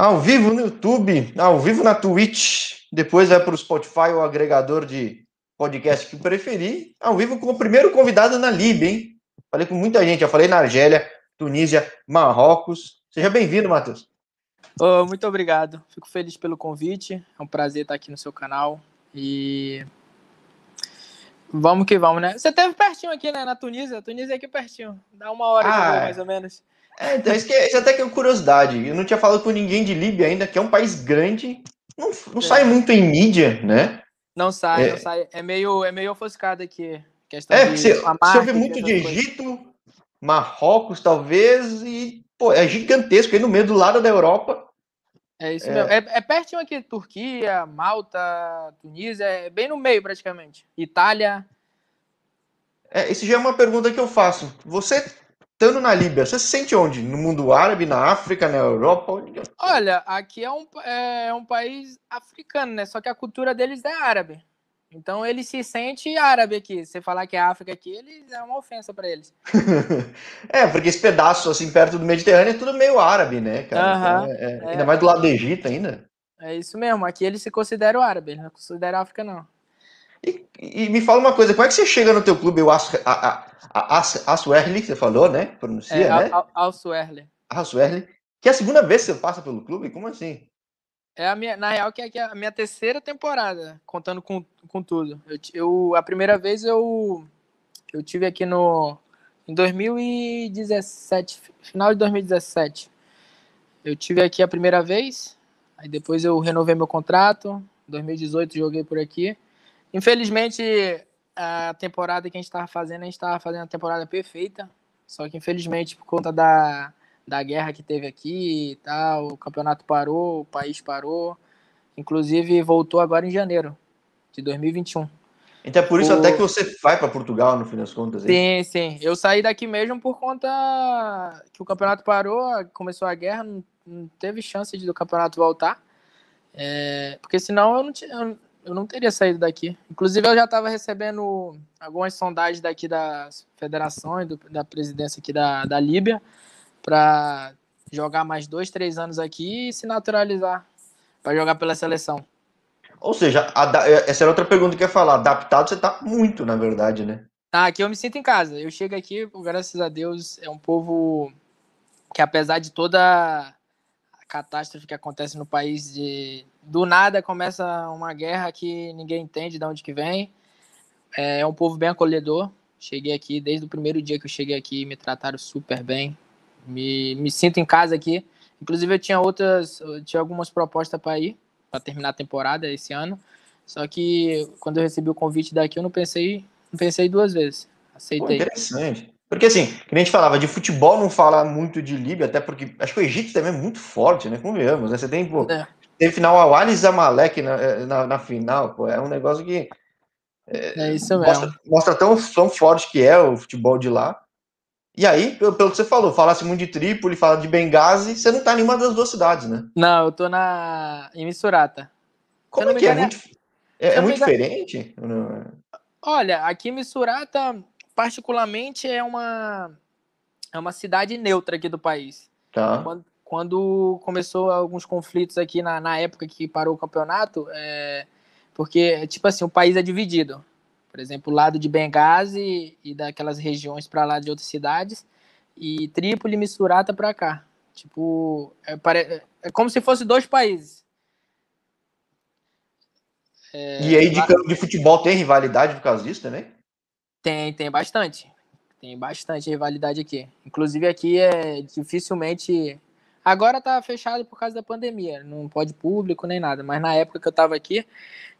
Ao vivo no YouTube, ao vivo na Twitch, depois vai para o Spotify, o agregador de podcast que preferir, ao vivo com o primeiro convidado na Líbia, hein? Falei com muita gente, já falei na Argélia, Tunísia, Marrocos. Seja bem-vindo, Matheus. Oh, muito obrigado. Fico feliz pelo convite. É um prazer estar aqui no seu canal. E vamos que vamos, né? Você teve pertinho aqui, né? Na Tunísia. A Tunísia é aqui pertinho. Dá uma hora ah, de mais ou menos. É, então, isso, que, é, isso até que é curiosidade. Eu não tinha falado com ninguém de Líbia ainda, que é um país grande. Não, não é. sai muito em mídia, né? Não sai, é. não sai. É meio, é meio ofuscado aqui. é, porque você, você ouve muito de Egito, coisas. Marrocos, talvez, e pô, é gigantesco aí no meio do lado da Europa. É isso é. mesmo. É, é pertinho aqui, Turquia, Malta, Tunísia, é bem no meio praticamente. Itália. É, isso já é uma pergunta que eu faço. Você estando na Líbia, você se sente onde? No mundo árabe, na África, na Europa? Onde... Olha, aqui é um, é um país africano, né? Só que a cultura deles é árabe. Então ele se sente árabe aqui. Você falar que é África aqui, eles é uma ofensa para eles. é, porque esse pedaço assim perto do Mediterrâneo é tudo meio árabe, né, cara? então, é, é, ainda mais do lado do Egito ainda. É isso mesmo. Aqui eles se consideram árabe, eles não consideram África não. E, e, me fala uma coisa, como é que você chega no teu clube, o Assuerli, que você falou, né? Pronuncia, é, né? Assuerli. Que é a segunda vez que você passa pelo clube? Como assim? É a minha, na real, que é a minha terceira temporada, contando com, com tudo. Eu, eu, a primeira vez eu, eu tive aqui no em 2017, final de 2017. Eu tive aqui a primeira vez, aí depois eu renovei meu contrato. Em 2018 joguei por aqui. Infelizmente, a temporada que a gente estava fazendo, a gente estava fazendo a temporada perfeita. Só que, infelizmente, por conta da, da guerra que teve aqui e tal, o campeonato parou, o país parou. Inclusive, voltou agora em janeiro de 2021. Então é por isso o... até que você vai para Portugal, no fim das contas. Hein? Sim, sim. Eu saí daqui mesmo por conta que o campeonato parou, começou a guerra, não, não teve chance de do campeonato voltar. É, porque senão eu não, tinha, eu não teria saído daqui. Inclusive, eu já estava recebendo algumas sondagens daqui das federações, do, da presidência aqui da, da Líbia, para jogar mais dois, três anos aqui e se naturalizar para jogar pela seleção. Ou seja, essa era outra pergunta que eu ia falar. Adaptado você está muito, na verdade, né? Ah, aqui eu me sinto em casa. Eu chego aqui, graças a Deus, é um povo que apesar de toda catástrofe que acontece no país de do nada começa uma guerra que ninguém entende de onde que vem. É, é um povo bem acolhedor. Cheguei aqui desde o primeiro dia que eu cheguei aqui, me trataram super bem. Me, me sinto em casa aqui. Inclusive eu tinha outras, eu tinha algumas propostas para ir para terminar a temporada esse ano. Só que quando eu recebi o convite daqui, eu não pensei, não pensei duas vezes. Aceitei. Pô, interessante. Porque assim, que a gente falava, de futebol não fala muito de Líbia, até porque acho que o Egito também é muito forte, né? Convenhamos, né? Você tem, pô, é. Tem final ao Ali Zamalek na, eh, na, na, final, pô, é um negócio que. É, é isso mesmo. Mostra, mostra tão, tão forte que é o futebol de lá. E aí, pelo, pelo que você falou, falasse muito de Trípoli, fala de Benghazi, você não tá em nenhuma das duas cidades, né? Não, eu tô na em Missurata. Como é que é? Muito, é, é muito diferente? Olha, aqui em Missurata particularmente é uma é uma cidade neutra aqui do país. Tá. Quando, quando começou alguns conflitos aqui na, na época que parou o campeonato, é, porque tipo assim o país é dividido. Por exemplo, o lado de Benghazi e daquelas regiões para lá de outras cidades e Trípoli misturada para cá. Tipo, é, pare... é como se fosse dois países. É, e aí de, de futebol tem rivalidade por causa disso também? Tem, tem bastante. Tem bastante rivalidade aqui. Inclusive aqui é dificilmente. Agora tá fechado por causa da pandemia. Não pode público nem nada. Mas na época que eu tava aqui,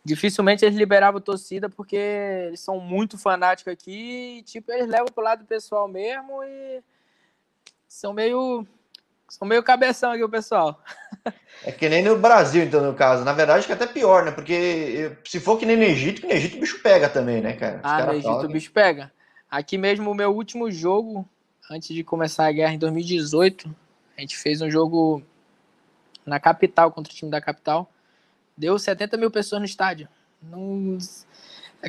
dificilmente eles liberavam torcida porque eles são muito fanáticos aqui. E, tipo, eles levam pro lado pessoal mesmo e são meio. São meio cabeção aqui o pessoal. É que nem no Brasil, então, no caso. Na verdade, que é até pior, né? Porque se for que nem no Egito, que no Egito o bicho pega também, né, cara? Os ah, no Egito o bicho pega. Aqui mesmo, o meu último jogo, antes de começar a guerra em 2018, a gente fez um jogo na capital, contra o time da capital. Deu 70 mil pessoas no estádio. Não...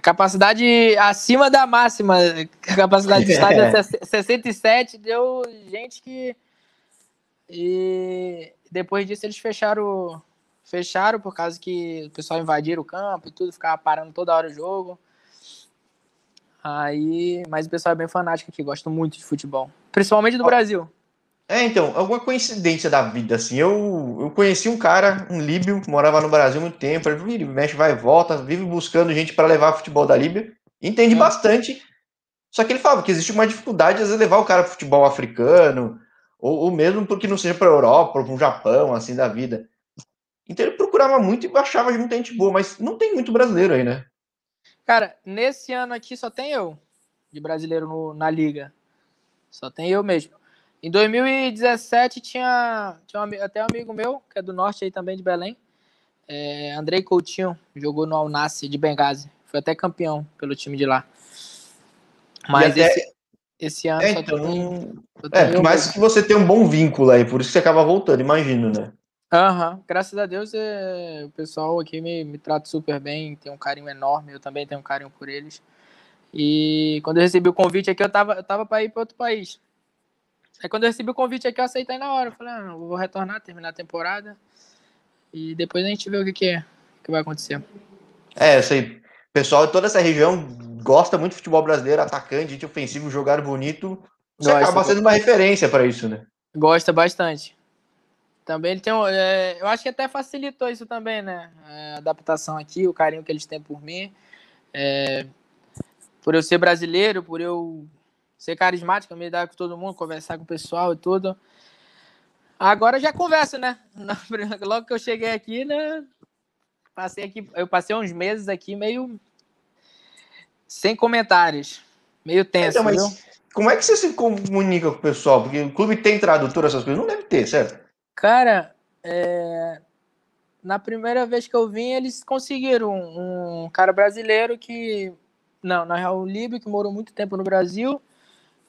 Capacidade acima da máxima. A capacidade do estádio é 67. Deu gente que. E depois disso eles fecharam fecharam por causa que o pessoal invadiram o campo e tudo, ficava parando toda hora o jogo. Aí, mas o pessoal é bem fanático aqui, gosta muito de futebol, principalmente do Brasil. É, então, alguma coincidência da vida, assim. Eu, eu conheci um cara, um líbio, que morava no Brasil muito tempo. Ele vive, mexe, vai e volta, vive buscando gente para levar futebol da Líbia. Entende hum. bastante. Só que ele falava que existe uma dificuldade, às vezes, levar o cara para futebol africano, ou, ou mesmo porque não seja para a Europa, ou para o Japão, assim, da vida. Então ele procurava muito e achava de muita gente boa, mas não tem muito brasileiro aí, né? Cara, nesse ano aqui só tem eu de brasileiro no, na liga. Só tem eu mesmo. Em 2017 tinha, tinha um, até um amigo meu, que é do norte aí também, de Belém. É, Andrei Coutinho, jogou no Alnassi de Benghazi. Foi até campeão pelo time de lá. Mas até... esse, esse ano é, só então, tem, só tem É, mais que você tem um bom vínculo aí, por isso que você acaba voltando, imagino, né? Aham, uhum. graças a Deus é, o pessoal aqui me, me trata super bem, tem um carinho enorme, eu também tenho um carinho por eles. E quando eu recebi o convite aqui, eu tava, eu tava para ir para outro país. Aí quando eu recebi o convite aqui, eu aceitei na hora. Eu falei, ah, eu vou retornar, terminar a temporada. E depois a gente vê o que, que, é, que vai acontecer. É. O pessoal de toda essa região gosta muito de futebol brasileiro, atacante, de ofensivo, jogar bonito. Você Gosta, acaba sendo uma referência para isso, né? Gosta bastante. Também ele tem um, é, eu acho que até facilitou isso também, né? É, a adaptação aqui, o carinho que eles têm por mim. É, por eu ser brasileiro, por eu ser carismático, me dar com todo mundo, conversar com o pessoal e tudo. Agora já converso, né? Logo que eu cheguei aqui, né? Passei aqui, eu passei uns meses aqui meio sem comentários, meio tenso, então, mas Como é que você se comunica com o pessoal? Porque o clube tem tradutor, essas coisas? Não deve ter, certo? Cara, é... na primeira vez que eu vim, eles conseguiram um, um cara brasileiro que. Não, na real, o Líbio, que morou muito tempo no Brasil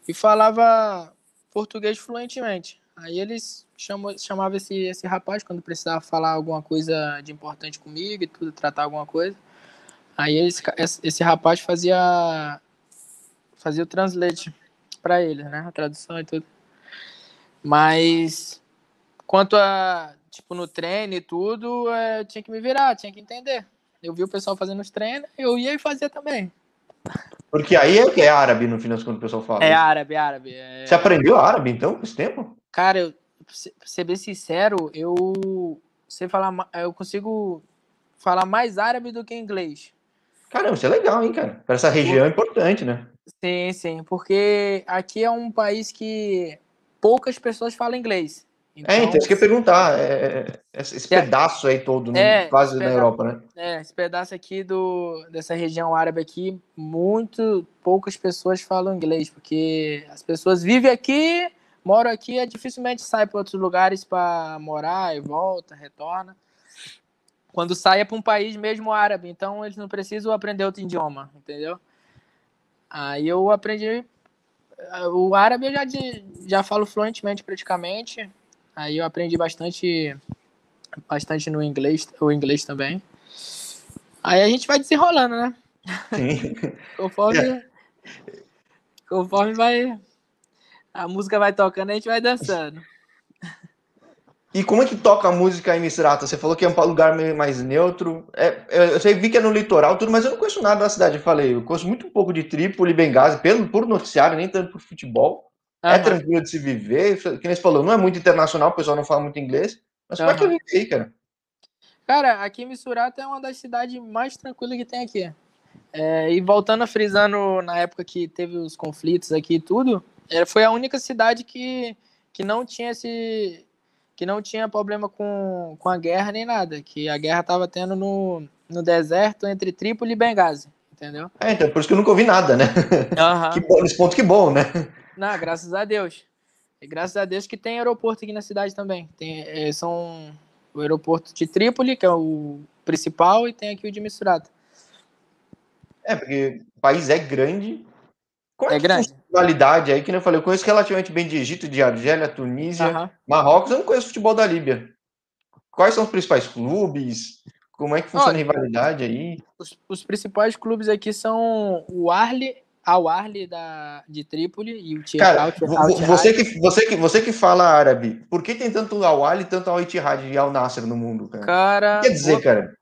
e falava português fluentemente. Aí eles chamam, chamavam esse, esse rapaz quando precisava falar alguma coisa de importante comigo e tudo, tratar alguma coisa. Aí esse, esse rapaz fazia fazia o translate para ele, né? A tradução e tudo. Mas Quanto a, tipo, no treino e tudo, é, tinha que me virar, tinha que entender. Eu vi o pessoal fazendo os treinos, eu ia e fazia também. Porque aí é que é árabe, no final quando o pessoal fala. É árabe, árabe. É... Você aprendeu árabe, então, com esse tempo? Cara, eu, pra ser bem sincero, eu sei falar, eu consigo falar mais árabe do que inglês. Caramba, isso é legal, hein, cara? Para essa região é importante, né? Sim, sim, porque aqui é um país que poucas pessoas falam inglês. Então, é, então isso que eu ia perguntar. É, é esse é, pedaço aí todo, é, quase na Europa, né? É, esse pedaço aqui do, dessa região árabe aqui, muito poucas pessoas falam inglês, porque as pessoas vivem aqui, moram aqui, é dificilmente sai para outros lugares para morar e volta, retorna. Quando sai é para um país mesmo árabe, então eles não precisam aprender outro idioma, entendeu? Aí eu aprendi o árabe eu já, já falo fluentemente praticamente. Aí eu aprendi bastante bastante no inglês, o inglês também. Aí a gente vai desenrolando, né? Sim. conforme yeah. conforme vai a música vai tocando, a gente vai dançando. E como é que toca a música em Misrata? Você falou que é um lugar mais neutro. É, eu sei, vi que é no litoral, tudo, mas eu não conheço nada da cidade. Eu falei, eu conheço muito pouco de Trípoli, Benghazi, pelo por noticiário, nem tanto por futebol. É tranquilo de se viver, que nem você falou, não é muito internacional, o pessoal não fala muito inglês, mas como é que eu vivi aí, cara? Cara, aqui Missurata é uma das cidades mais tranquilas que tem aqui. É, e voltando a frisando na época que teve os conflitos aqui e tudo, é, foi a única cidade que, que não tinha esse que não tinha problema com, com a guerra nem nada, que a guerra estava tendo no, no deserto entre Trípoli e Benghazi, entendeu? É, então por isso que eu nunca ouvi nada, né? Uhum. que bom, nesse ponto que bom, né? Não, graças a Deus. E graças a Deus que tem aeroporto aqui na cidade também. Tem, é, são o aeroporto de Trípoli, que é o principal, e tem aqui o de Misturata. É, porque o país é grande. Qual é, é grande. Qualidade aí, que eu falei, eu conheço relativamente bem de Egito, de Argélia, Tunísia, Marrocos, eu não conheço futebol da Líbia. Quais são os principais clubes? Como é que funciona Olha, a rivalidade aí? Os, os, principais clubes aqui são o Arli Al Arli da, de Trípoli e o Cara, você que, você, que, você que fala árabe, por que tem tanto Al Arli e tanto Al Ittihad e Al Nasser no mundo, cara? cara quer dizer, boa, cara?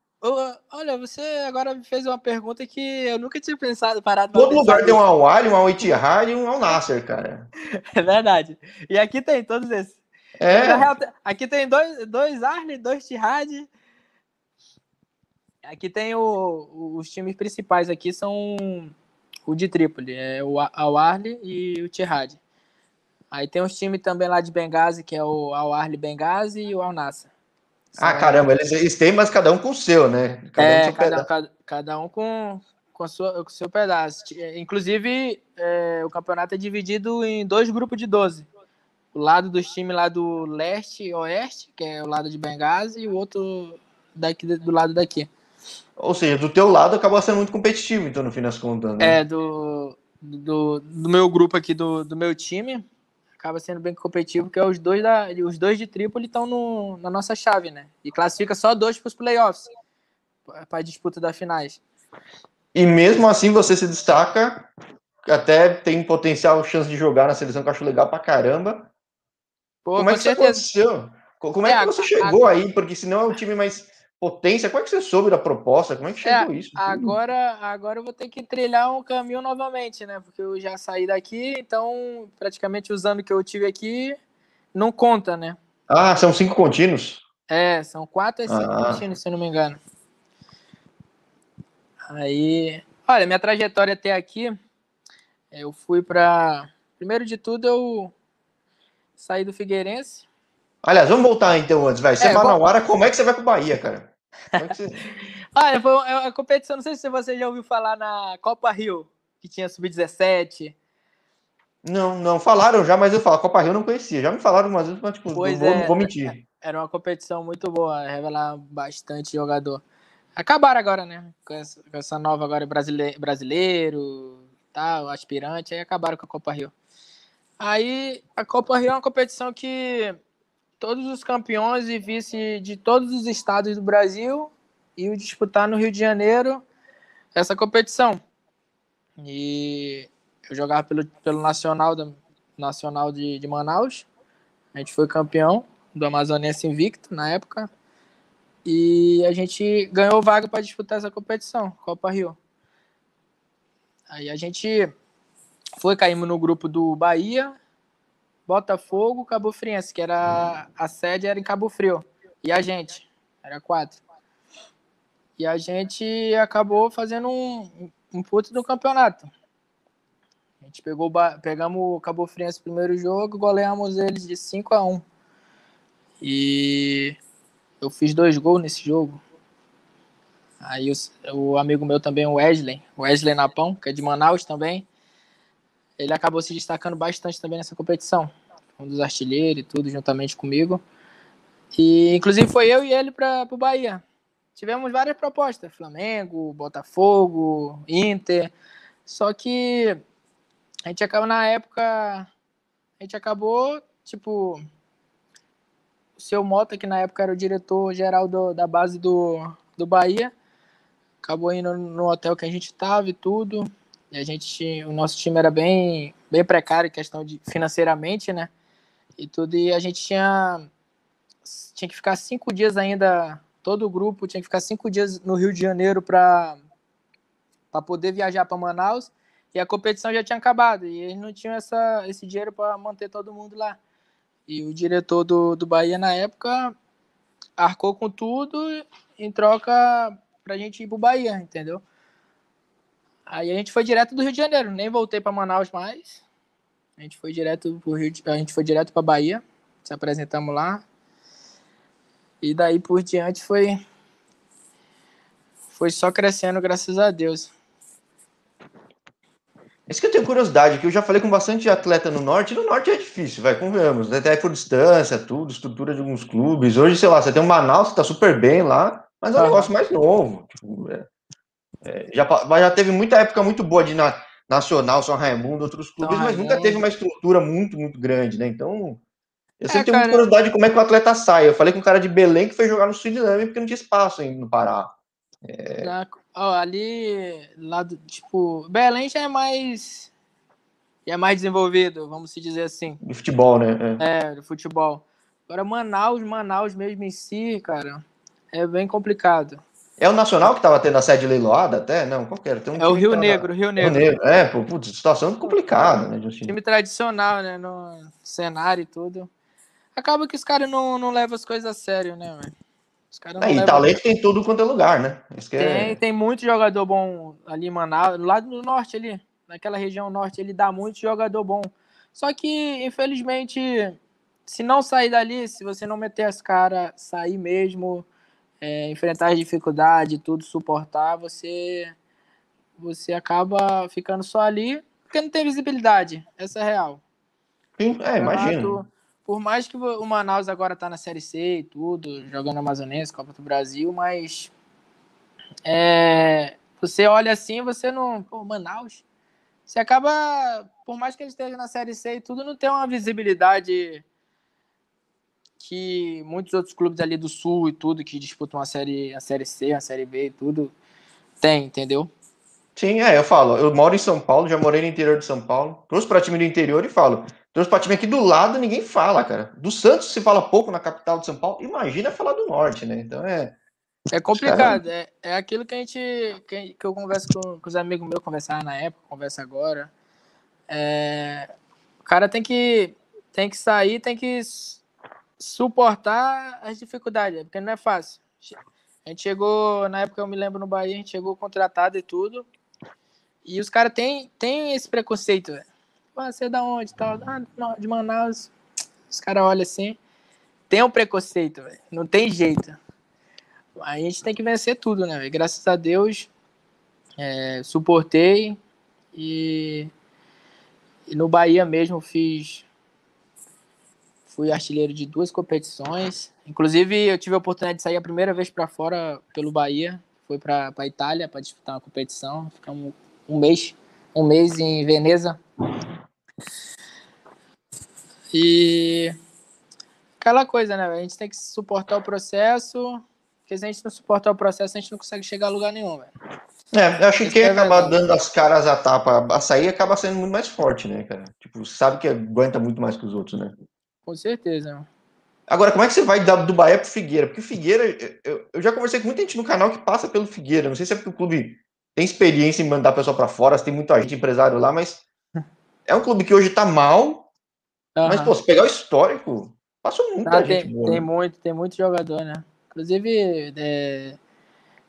Olha, você agora me fez uma pergunta que eu nunca tinha pensado, parado Todo lugar tem um Al Arli, um Al Ittihad e um Al Nasser, cara. É verdade. E aqui tem todos esses. É. aqui tem dois, dois Arli, dois Ittihad Aqui tem o, os times principais aqui são o de Trípoli, é o Al Arli e o Tihad. Aí tem uns times também lá de Benghazi, que é o Al Arli Benghazi e o Al Nassr. Ah, caramba, eles, eles, têm, mas cada um com o seu, né? Cada é, um cada, cada, cada, um com, com, sua, com o seu pedaço. Inclusive, é, o campeonato é dividido em dois grupos de 12. O lado dos times lá do leste e oeste, que é o lado de Benghazi, e o outro daqui, do lado daqui. Ou seja, do teu lado acabou sendo muito competitivo, então, no fim das contas. Né? É, do, do, do meu grupo aqui, do, do meu time, acaba sendo bem competitivo, porque os dois, da, os dois de Trípoli estão na nossa chave, né? E classifica só dois para os playoffs, para a disputa das finais. E mesmo assim você se destaca, até tem potencial chance de jogar na seleção que eu acho legal pra caramba. Pô, Como é que isso aconteceu? Como é, é que você chegou a... aí? Porque senão é o time mais potência. Como é que você soube da proposta? Como é que chegou é, isso? Agora, agora eu vou ter que trilhar um caminho novamente, né? Porque eu já saí daqui, então praticamente os anos que eu tive aqui não conta, né? Ah, são cinco contínuos? É, são quatro e cinco ah. contínuos, se eu não me engano. Aí, olha, minha trajetória até aqui, eu fui para primeiro de tudo eu saí do Figueirense. Aliás, vamos voltar então antes, vai. Você é, Manauara, como é que você vai pro Bahia, cara? Olha, foi uma competição, não sei se você já ouviu falar na Copa Rio, que tinha sub-17. Não, não, falaram já, mas eu falo, Copa Rio eu não conhecia. Já me falaram umas vezes, mas tipo, pois não, vou, é, vou mentir. Era uma competição muito boa, revelar bastante jogador. Acabaram agora, né? Com essa, com essa nova agora brasileiro, brasileiro, tal, aspirante, aí acabaram com a Copa Rio. Aí a Copa Rio é uma competição que todos os campeões e vice de todos os estados do Brasil e disputar no Rio de Janeiro essa competição. E eu jogava pelo, pelo Nacional, da, Nacional de, de Manaus. A gente foi campeão do Amazonense Invicto na época. E a gente ganhou vaga para disputar essa competição, Copa Rio. Aí a gente foi, caímos no grupo do Bahia, Botafogo, Cabo Friense, que era a sede era em Cabo Frio. E a gente, era quatro. E a gente acabou fazendo um, um puto no campeonato. A gente pegou, pegamos o Cabo Friense no primeiro jogo, goleamos eles de 5 a 1 E eu fiz dois gols nesse jogo. Aí o, o amigo meu também, o Wesley, Wesley Napão, que é de Manaus também, ele acabou se destacando bastante também nessa competição. Um dos artilheiros e tudo, juntamente comigo. E inclusive foi eu e ele para o Bahia. Tivemos várias propostas: Flamengo, Botafogo, Inter. Só que a gente acabou na época. A gente acabou, tipo. O seu Mota, que na época era o diretor geral da base do, do Bahia, acabou indo no hotel que a gente estava e tudo. E a gente, o nosso time era bem, bem precário, questão de financeiramente, né? E tudo. E a gente tinha, tinha que ficar cinco dias ainda, todo o grupo tinha que ficar cinco dias no Rio de Janeiro para poder viajar para Manaus. E a competição já tinha acabado. E eles não tinham essa, esse dinheiro para manter todo mundo lá. E o diretor do, do Bahia, na época, arcou com tudo em troca para a gente ir para o Bahia, entendeu? Aí a gente foi direto do Rio de Janeiro, nem voltei para Manaus mais. A gente foi direto pro Rio, de... a gente foi direto para Bahia, se apresentamos lá. E daí por diante foi foi só crescendo, graças a Deus. Isso que eu tenho curiosidade, que eu já falei com bastante atleta no norte, e no norte é difícil, vai, convenhamos, até por distância, tudo, estrutura de alguns clubes. Hoje, sei lá, você tem um Manaus que tá super bem lá, mas é um negócio mais novo. Tipo, é, é, já, já teve muita época muito boa de na, Nacional, São Raimundo, outros clubes, mas nunca teve uma estrutura muito, muito grande, né? Então, eu sempre é, tenho muita curiosidade de como é que o atleta sai. Eu falei com um cara de Belém que foi jogar no Suriname porque não tinha espaço ainda no Pará. É... Ó, ali, lá do, tipo, Belém já é mais. Já é mais desenvolvido, vamos se dizer assim. De futebol, né? É, é de futebol. Agora, Manaus, Manaus mesmo em si, cara, é bem complicado. É o Nacional que tava tendo a sede leiloada até? Não, qual que era? Um é o Rio Negro, Rio Negro. Rio Negro. É, pô, putz, situação complicada, né, Justin? Time tradicional, né, no cenário e tudo. Acaba que os caras não, não levam as coisas a sério, né, velho? Os caras é, e talento tem tudo quanto é lugar, né? tem, é... tem muito jogador bom ali em Manaus, lá do norte ali, naquela região norte, ele dá muito jogador bom. Só que, infelizmente, se não sair dali, se você não meter as caras, sair mesmo, é, enfrentar as dificuldades, tudo, suportar, você você acaba ficando só ali porque não tem visibilidade. Essa é real. Sim, é, imagina. Por mais que o Manaus agora tá na Série C e tudo, jogando Amazonense, Copa do Brasil, mas é, você olha assim, você não. Pô, Manaus. Você acaba, por mais que ele esteja na Série C e tudo, não tem uma visibilidade que muitos outros clubes ali do Sul e tudo, que disputam a Série, a série C, a Série B e tudo, tem, entendeu? Sim, é, eu falo, eu moro em São Paulo, já morei no interior de São Paulo, trouxe para time do interior e falo, trouxe para time aqui do lado, ninguém fala, cara. Do Santos se fala pouco na capital de São Paulo, imagina falar do norte, né? Então é. É complicado, é, é aquilo que a gente. que, eu converso com, com os amigos meus, conversar na época, conversa agora. É, o cara tem que, tem que sair, tem que suportar as dificuldades, porque não é fácil. A gente chegou, na época eu me lembro no Bahia, a gente chegou contratado e tudo. E os caras têm tem esse preconceito, velho. você é da onde? Tal? Ah, de Manaus. Os caras olham assim. Tem um preconceito. Não tem jeito. A gente tem que vencer tudo, né? Véio? Graças a Deus, é, suportei. E, e no Bahia mesmo fiz. Fui artilheiro de duas competições. Inclusive, eu tive a oportunidade de sair a primeira vez para fora pelo Bahia. Foi para a Itália para disputar uma competição. Ficamos um mês, um mês em Veneza. E aquela coisa, né? A gente tem que suportar o processo, porque se a gente não suportar o processo, a gente não consegue chegar a lugar nenhum, velho. É, eu acho que quem é acaba dando as caras a tapa, a sair acaba sendo muito mais forte, né, cara? Tipo, sabe que aguenta muito mais que os outros, né? Com certeza. Agora, como é que você vai do Bahia pro Figueira? Porque o Figueira, eu, eu já conversei com muita gente no canal que passa pelo Figueira. Não sei se é porque o clube tem experiência em mandar pessoal para fora, tem muita gente empresário lá, mas é um clube que hoje tá mal. Uhum. Mas, pô, se pegar o histórico, passou muita ah, gente tem, boa. Tem né? muito, tem muito jogador, né? Inclusive, é,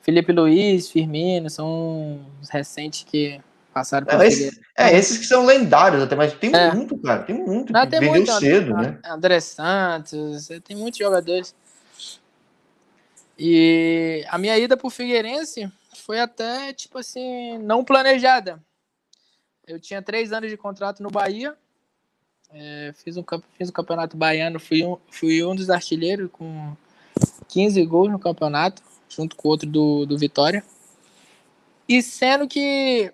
Felipe Luiz, Firmino, são os recentes que passaram por é, esse, é, esses que são lendários até, mas tem é. muito, cara, tem muito. Ah, tem vendeu muito, cedo, André, né? André Santos, tem muitos jogadores. E a minha ida pro Figueirense foi até, tipo assim, não planejada. Eu tinha três anos de contrato no Bahia. É, fiz, um, fiz um campeonato baiano, fui um, fui um dos artilheiros com 15 gols no campeonato, junto com outro do, do Vitória. E sendo que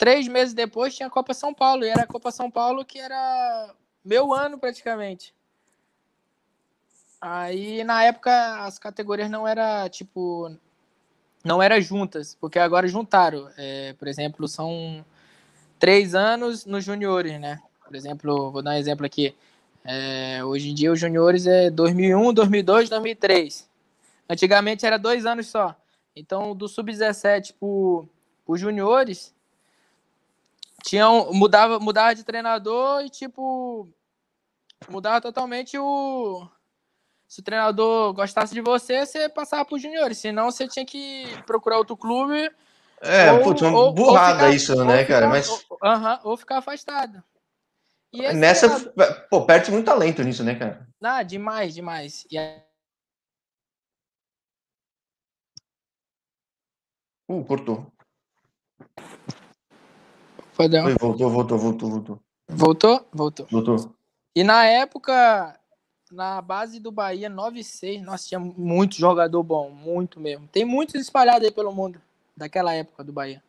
três meses depois tinha a Copa São Paulo, e era a Copa São Paulo que era meu ano praticamente. Aí na época as categorias não era tipo não era juntas, porque agora juntaram. É, por exemplo, são três anos nos juniores, né? Por exemplo, vou dar um exemplo aqui. É, hoje em dia os juniores é 2001, 2002, 2003. Antigamente era dois anos só. Então, do sub-17 para os juniores, tinham, mudava, mudava de treinador e, tipo, mudava totalmente o, se o treinador gostasse de você, você passava para os juniores. Senão, você tinha que procurar outro clube. É, ou, putz, uma burrada ficar, isso, né, cara? Mas... Ou, uh -huh, ou ficar afastado. Nessa, treinador... pô, perde muito talento nisso, né, cara? Ah, demais, demais. E aí... Uh, cortou. Perdão. Voltou, voltou, voltou, voltou. Voltou? Voltou. Voltou. E na época, na base do Bahia 9-6, nós tinha muito jogador bom, muito mesmo. Tem muitos espalhados aí pelo mundo, daquela época do Bahia.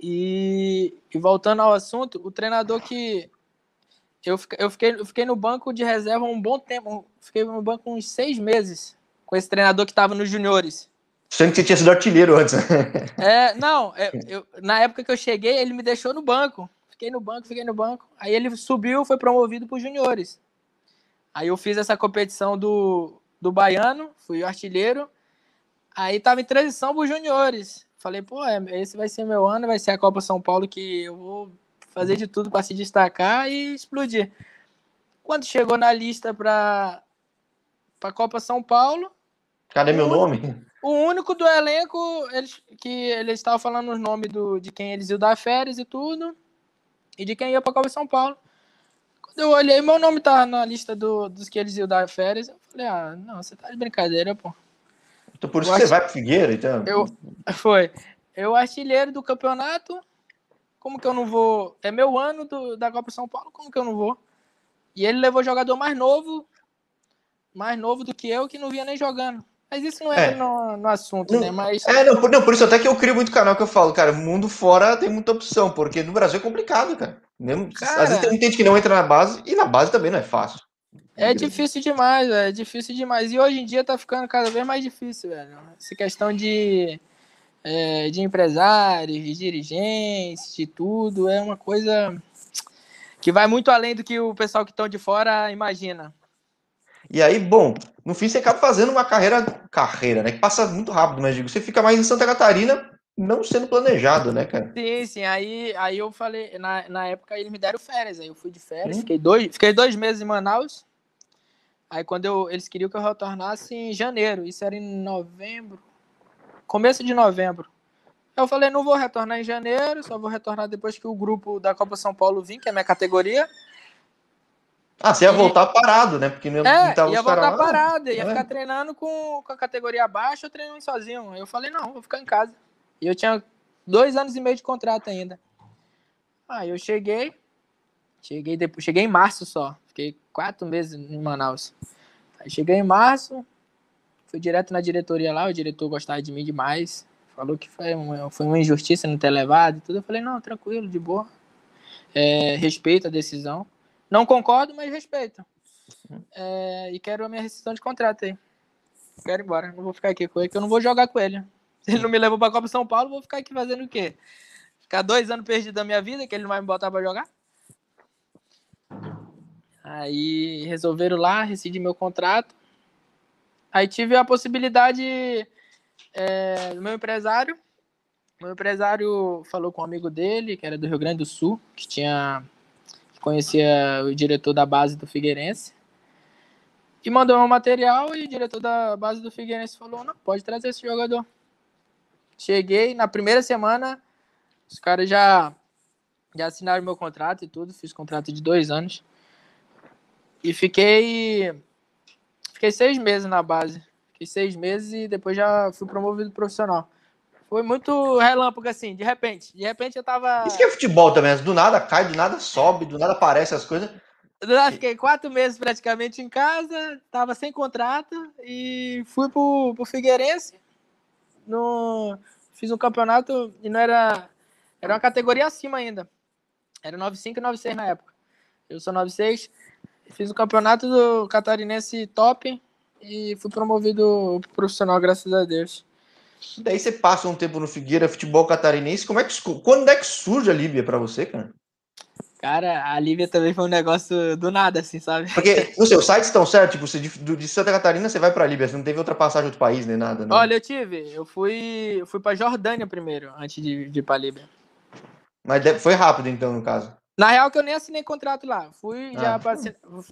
E, e voltando ao assunto, o treinador que. Eu, eu, fiquei, eu fiquei no banco de reserva um bom tempo. Fiquei no banco uns seis meses com esse treinador que estava nos juniores. Sendo que você tinha sido artilheiro antes. É, não, é, eu, na época que eu cheguei, ele me deixou no banco. Fiquei no banco, fiquei no banco. Aí ele subiu, foi promovido para os juniores. Aí eu fiz essa competição do, do Baiano, fui artilheiro. Aí tava em transição para os juniores. Falei, pô, é, esse vai ser meu ano, vai ser a Copa São Paulo que eu vou fazer de tudo para se destacar e explodir. Quando chegou na lista para a Copa São Paulo. Cadê meu nome? O único do elenco eles, que eles estavam falando os nomes do, de quem eles iam dar férias e tudo, e de quem ia para a Copa São Paulo. Quando eu olhei, meu nome tá na lista do, dos que eles iam dar férias. Eu falei, ah, não, você tá de brincadeira, pô. Então por isso que você vai pro Figueira, então? Eu, foi. Eu artilheiro do campeonato, como que eu não vou? É meu ano do, da Copa São Paulo, como que eu não vou? E ele levou jogador mais novo, mais novo do que eu, que não vinha nem jogando. Mas isso não é, é. No, no, assunto, não, né? Mas... É, não por, não, por isso até que eu crio muito canal que eu falo, cara, mundo fora tem muita opção, porque no Brasil é complicado, cara. Mesmo, cara... Às vezes tem muita gente que não entra na base, e na base também não é fácil. É difícil demais, velho. É difícil demais. E hoje em dia tá ficando cada vez mais difícil, velho. Essa questão de, é, de empresários, de dirigentes, de tudo, é uma coisa que vai muito além do que o pessoal que estão de fora imagina. E aí, bom, no fim você acaba fazendo uma carreira, carreira, né? Que passa muito rápido, mas digo, você fica mais em Santa Catarina não sendo planejado, né, cara? Sim, sim. Aí, aí eu falei, na, na época eles me deram férias, aí eu fui de férias, fiquei dois, fiquei dois meses em Manaus. Aí quando eu, eles queriam que eu retornasse em janeiro, isso era em novembro, começo de novembro. Eu falei, não vou retornar em janeiro, só vou retornar depois que o grupo da Copa São Paulo vir, que é a minha categoria. Ah, você ia voltar parado, né? Porque não é, tava ia voltar parado, ia é. ficar treinando com, com a categoria abaixo ou treinando sozinho. Eu falei, não, vou ficar em casa. E eu tinha dois anos e meio de contrato ainda. Aí eu cheguei, cheguei depois, cheguei em março só. Fiquei quatro meses em Manaus. Aí cheguei em março, fui direto na diretoria lá, o diretor gostava de mim demais. Falou que foi uma, foi uma injustiça não ter levado e tudo. Eu falei, não, tranquilo, de boa. É, respeito a decisão. Não concordo, mas respeito. É, e quero a minha rescisão de contrato aí. Quero ir embora. Não vou ficar aqui com ele, que eu não vou jogar com ele. Se ele não me levou pra Copa São Paulo, vou ficar aqui fazendo o quê? Ficar dois anos perdido da minha vida, que ele não vai me botar pra jogar? Aí resolveram lá, rescindi meu contrato. Aí tive a possibilidade é, do meu empresário. Meu empresário falou com um amigo dele, que era do Rio Grande do Sul, que tinha conhecia o diretor da base do Figueirense. E mandou meu material e o diretor da base do Figueirense falou: não, pode trazer esse jogador. Cheguei, na primeira semana, os caras já, já assinaram meu contrato e tudo, fiz contrato de dois anos. E fiquei. Fiquei seis meses na base. Fiquei seis meses e depois já fui promovido profissional. Foi muito relâmpago, assim, de repente. De repente eu tava. Isso que é futebol também, do nada cai, do nada sobe, do nada aparece as coisas. Do nada fiquei quatro meses praticamente em casa, tava sem contrato e fui pro, pro Figueirense. No, fiz um campeonato e não era. Era uma categoria acima ainda. Era 95 e 96 na época. Eu sou 96. Fiz o campeonato do catarinense top e fui promovido profissional, graças a Deus. Daí você passa um tempo no Figueira, futebol catarinense. Como é que, quando é que surge a Líbia para você, cara? Cara, a Líbia também foi um negócio do nada, assim, sabe? Porque os seus sites estão certos, tipo, você de, de, Santa Catarina você vai para a Líbia, você não teve outra passagem outro país nem nada, né? Olha, eu tive, eu fui, eu fui para Jordânia primeiro, antes de, de ir para a Líbia. Mas foi rápido então, no caso. Na real que eu nem assinei contrato lá. Fui ah. já para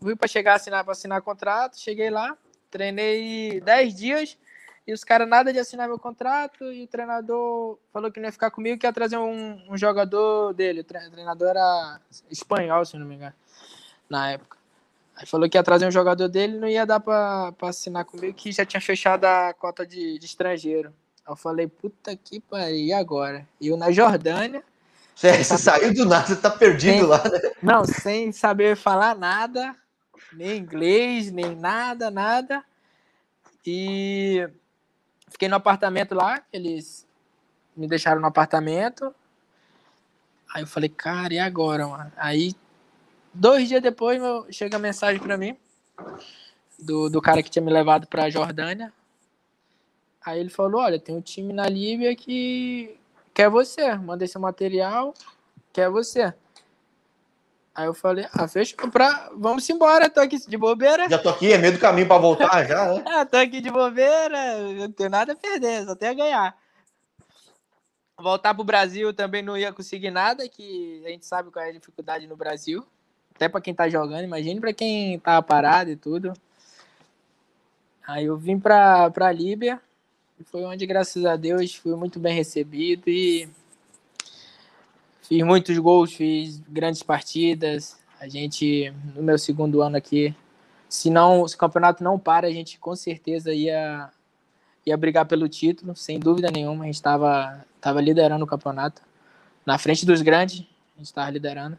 fui para chegar a assinar para assinar contrato, cheguei lá, treinei 10 dias e os caras nada de assinar meu contrato e o treinador falou que não ia ficar comigo, que ia trazer um, um jogador dele. O treinador era espanhol, se não me engano, na época. Aí falou que ia trazer um jogador dele não ia dar pra, pra assinar comigo, que já tinha fechado a cota de, de estrangeiro. Aí eu falei, puta que pariu, e agora? E eu na Jordânia. Você, você saiu do nada, você tá perdido sem, lá, né? Não, sem saber falar nada, nem inglês, nem nada, nada. E Fiquei no apartamento lá, eles me deixaram no apartamento. Aí eu falei, cara, e agora, mano? Aí, dois dias depois, meu, chega a mensagem para mim do, do cara que tinha me levado pra Jordânia. Aí ele falou: Olha, tem um time na Líbia que quer você, mandei seu material, quer você. Aí eu falei: Ah, fechou, pra... vamos embora, tô aqui de bobeira. Já tô aqui, é meio do caminho para voltar já, né? ah, tô aqui de bobeira, não tenho nada a perder, só tenho a ganhar. Voltar pro Brasil também não ia conseguir nada, que a gente sabe qual é a dificuldade no Brasil. Até para quem tá jogando, imagine para quem tá parado e tudo. Aí eu vim pra, pra Líbia, e foi onde, graças a Deus, fui muito bem recebido e fiz muitos gols, fiz grandes partidas. A gente, no meu segundo ano aqui, se não, se o campeonato não para, a gente com certeza ia ia brigar pelo título, sem dúvida nenhuma. A gente estava tava liderando o campeonato. Na frente dos grandes, a gente estava liderando.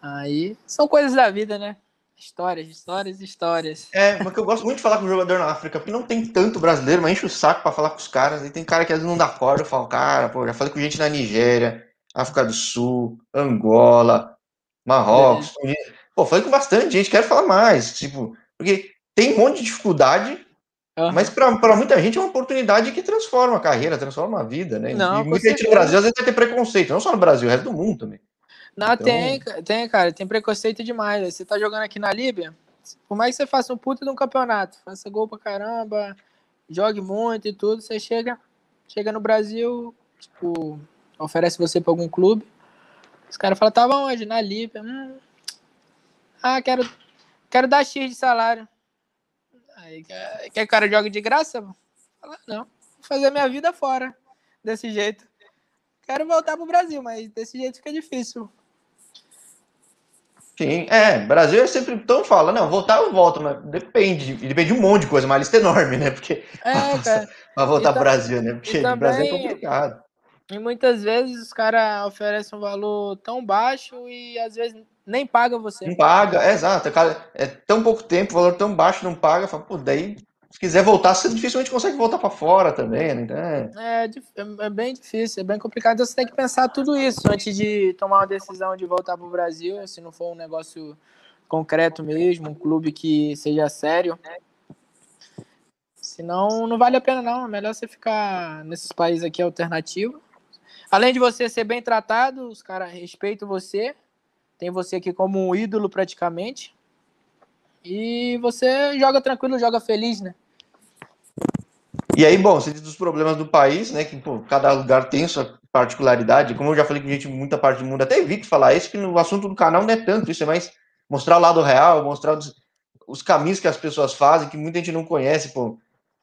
Aí são coisas da vida, né? Histórias, histórias, histórias. É, mas que eu gosto muito de falar com o jogador na África, porque não tem tanto brasileiro, mas enche o saco para falar com os caras. E tem cara que às vezes não dá corda, eu falo, cara, pô, já falei com gente na Nigéria, África do Sul, Angola, Marrocos. É. Pô, falei com bastante gente, quero falar mais. Tipo, porque tem um monte de dificuldade, uhum. mas para muita gente é uma oportunidade que transforma a carreira, transforma a vida, né? Não, e muita gente no Brasil às vezes vai ter preconceito, não só no Brasil, o resto do mundo também. Não, então... tem, tem, cara, tem preconceito demais. Você tá jogando aqui na Líbia, por mais que você faça um puto de um campeonato, faça gol pra caramba, jogue muito e tudo, você chega, chega no Brasil, tipo, oferece você pra algum clube, os caras falam, tá onde? Na Líbia. Hum. Ah, quero, quero dar X de salário. Aí, quer, quer que o cara jogue de graça? Fala, não, vou fazer minha vida fora, desse jeito. Quero voltar pro Brasil, mas desse jeito fica difícil. Sim, é, Brasil é sempre tão fala, não, voltar eu volto, mas depende, depende de um monte de coisa, uma lista enorme, né? Porque é, cara. pra voltar pro Brasil, né? Porque também, Brasil é complicado. E muitas vezes os caras oferecem um valor tão baixo e às vezes nem paga você. Não paga, é exato. Cara, é tão pouco tempo, valor tão baixo, não paga. Fala, pô, daí se quiser voltar, você dificilmente consegue voltar para fora também, né? É, é, é, bem difícil, é bem complicado. Então, você tem que pensar tudo isso antes de tomar uma decisão de voltar para o Brasil, se não for um negócio concreto mesmo, um clube que seja sério. Senão, não vale a pena, não. É melhor você ficar nesses países aqui alternativo. Além de você ser bem tratado, os caras respeitam você, tem você aqui como um ídolo praticamente. E você joga tranquilo, joga feliz, né? E aí, bom, você diz dos problemas do país, né? Que pô, cada lugar tem sua particularidade. Como eu já falei com gente muita parte do mundo, até evito falar isso, que no assunto do canal não é tanto, isso é mais mostrar o lado real, mostrar os, os caminhos que as pessoas fazem, que muita gente não conhece, pô.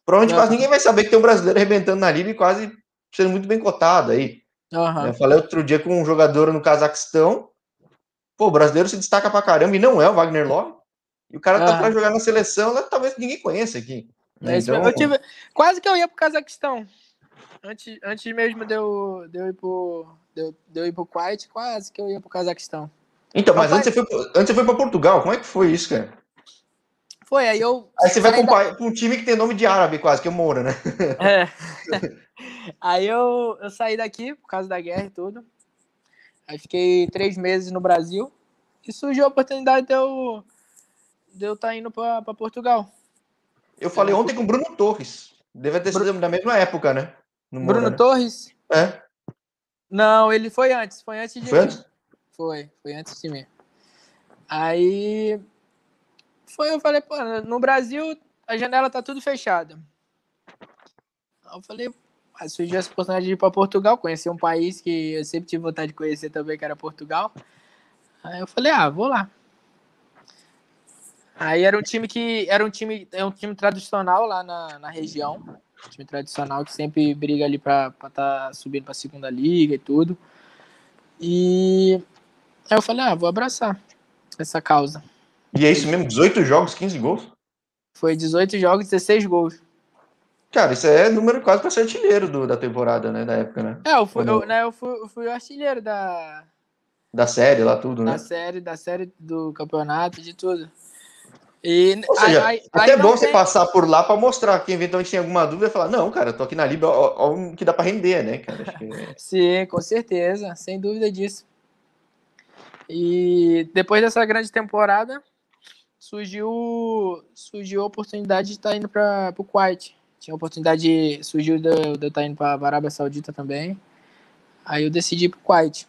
Provavelmente quase ninguém vai saber que tem um brasileiro arrebentando na Líbia e quase sendo muito bem cotado aí. Uhum. Eu falei outro dia com um jogador no Cazaquistão, pô, o brasileiro se destaca pra caramba e não é o Wagner Love. E o cara uhum. tá pra jogar na seleção, talvez ninguém conheça aqui. É então... eu tive, quase que eu ia pro Cazaquistão. Antes, antes mesmo de eu, de eu ir pro. De de eu ir pro Kuwait, quase que eu ia pro Cazaquistão. Então, mas antes, você foi, antes você foi pra Portugal, como é que foi isso, cara? Foi, aí eu. Aí você vai pra, um time que tem nome de árabe, quase, que é Moura, né? É. aí eu, eu saí daqui por causa da guerra e tudo. Aí fiquei três meses no Brasil. E surgiu a oportunidade de eu de eu estar tá indo para Portugal. Eu falei ontem com o Bruno Torres. Deve ter sido da mesma época, né? No Bruno né? Torres? É. Não, ele foi antes. Foi antes de foi mim. Antes? Foi, foi antes de mim. Aí. Foi, eu falei, pô, no Brasil a janela tá tudo fechada. Aí eu falei, mas surgiu essa oportunidade de ir para Portugal, conhecer um país que eu sempre tive vontade de conhecer também, que era Portugal. Aí eu falei, ah, vou lá. Aí era um time que era um time, é um time tradicional lá na, na região, um time tradicional que sempre briga ali para estar tá subindo para segunda liga e tudo. E aí eu falei, ah, vou abraçar essa causa. E é isso mesmo, 18 jogos, 15 gols? Foi 18 jogos, 16 gols. Cara, isso é número quase para ser artilheiro do, da temporada, né? Da época, né? É, eu fui, eu, né, eu fui, eu fui o artilheiro da. Da série lá, tudo, da né? Da série, da série do campeonato, de tudo. E, Ou seja, aí, até é bom tem... você passar por lá para mostrar que eventualmente tem alguma dúvida e falar, não, cara, eu tô aqui na Libra, o que dá para render, né, cara? Que... Sim, com certeza, sem dúvida disso. E depois dessa grande temporada, surgiu, surgiu a oportunidade de estar tá indo para o Kuwait. tinha oportunidade, surgiu de, de eu estar indo para a Arábia Saudita também. Aí eu decidi ir para o Kuwait.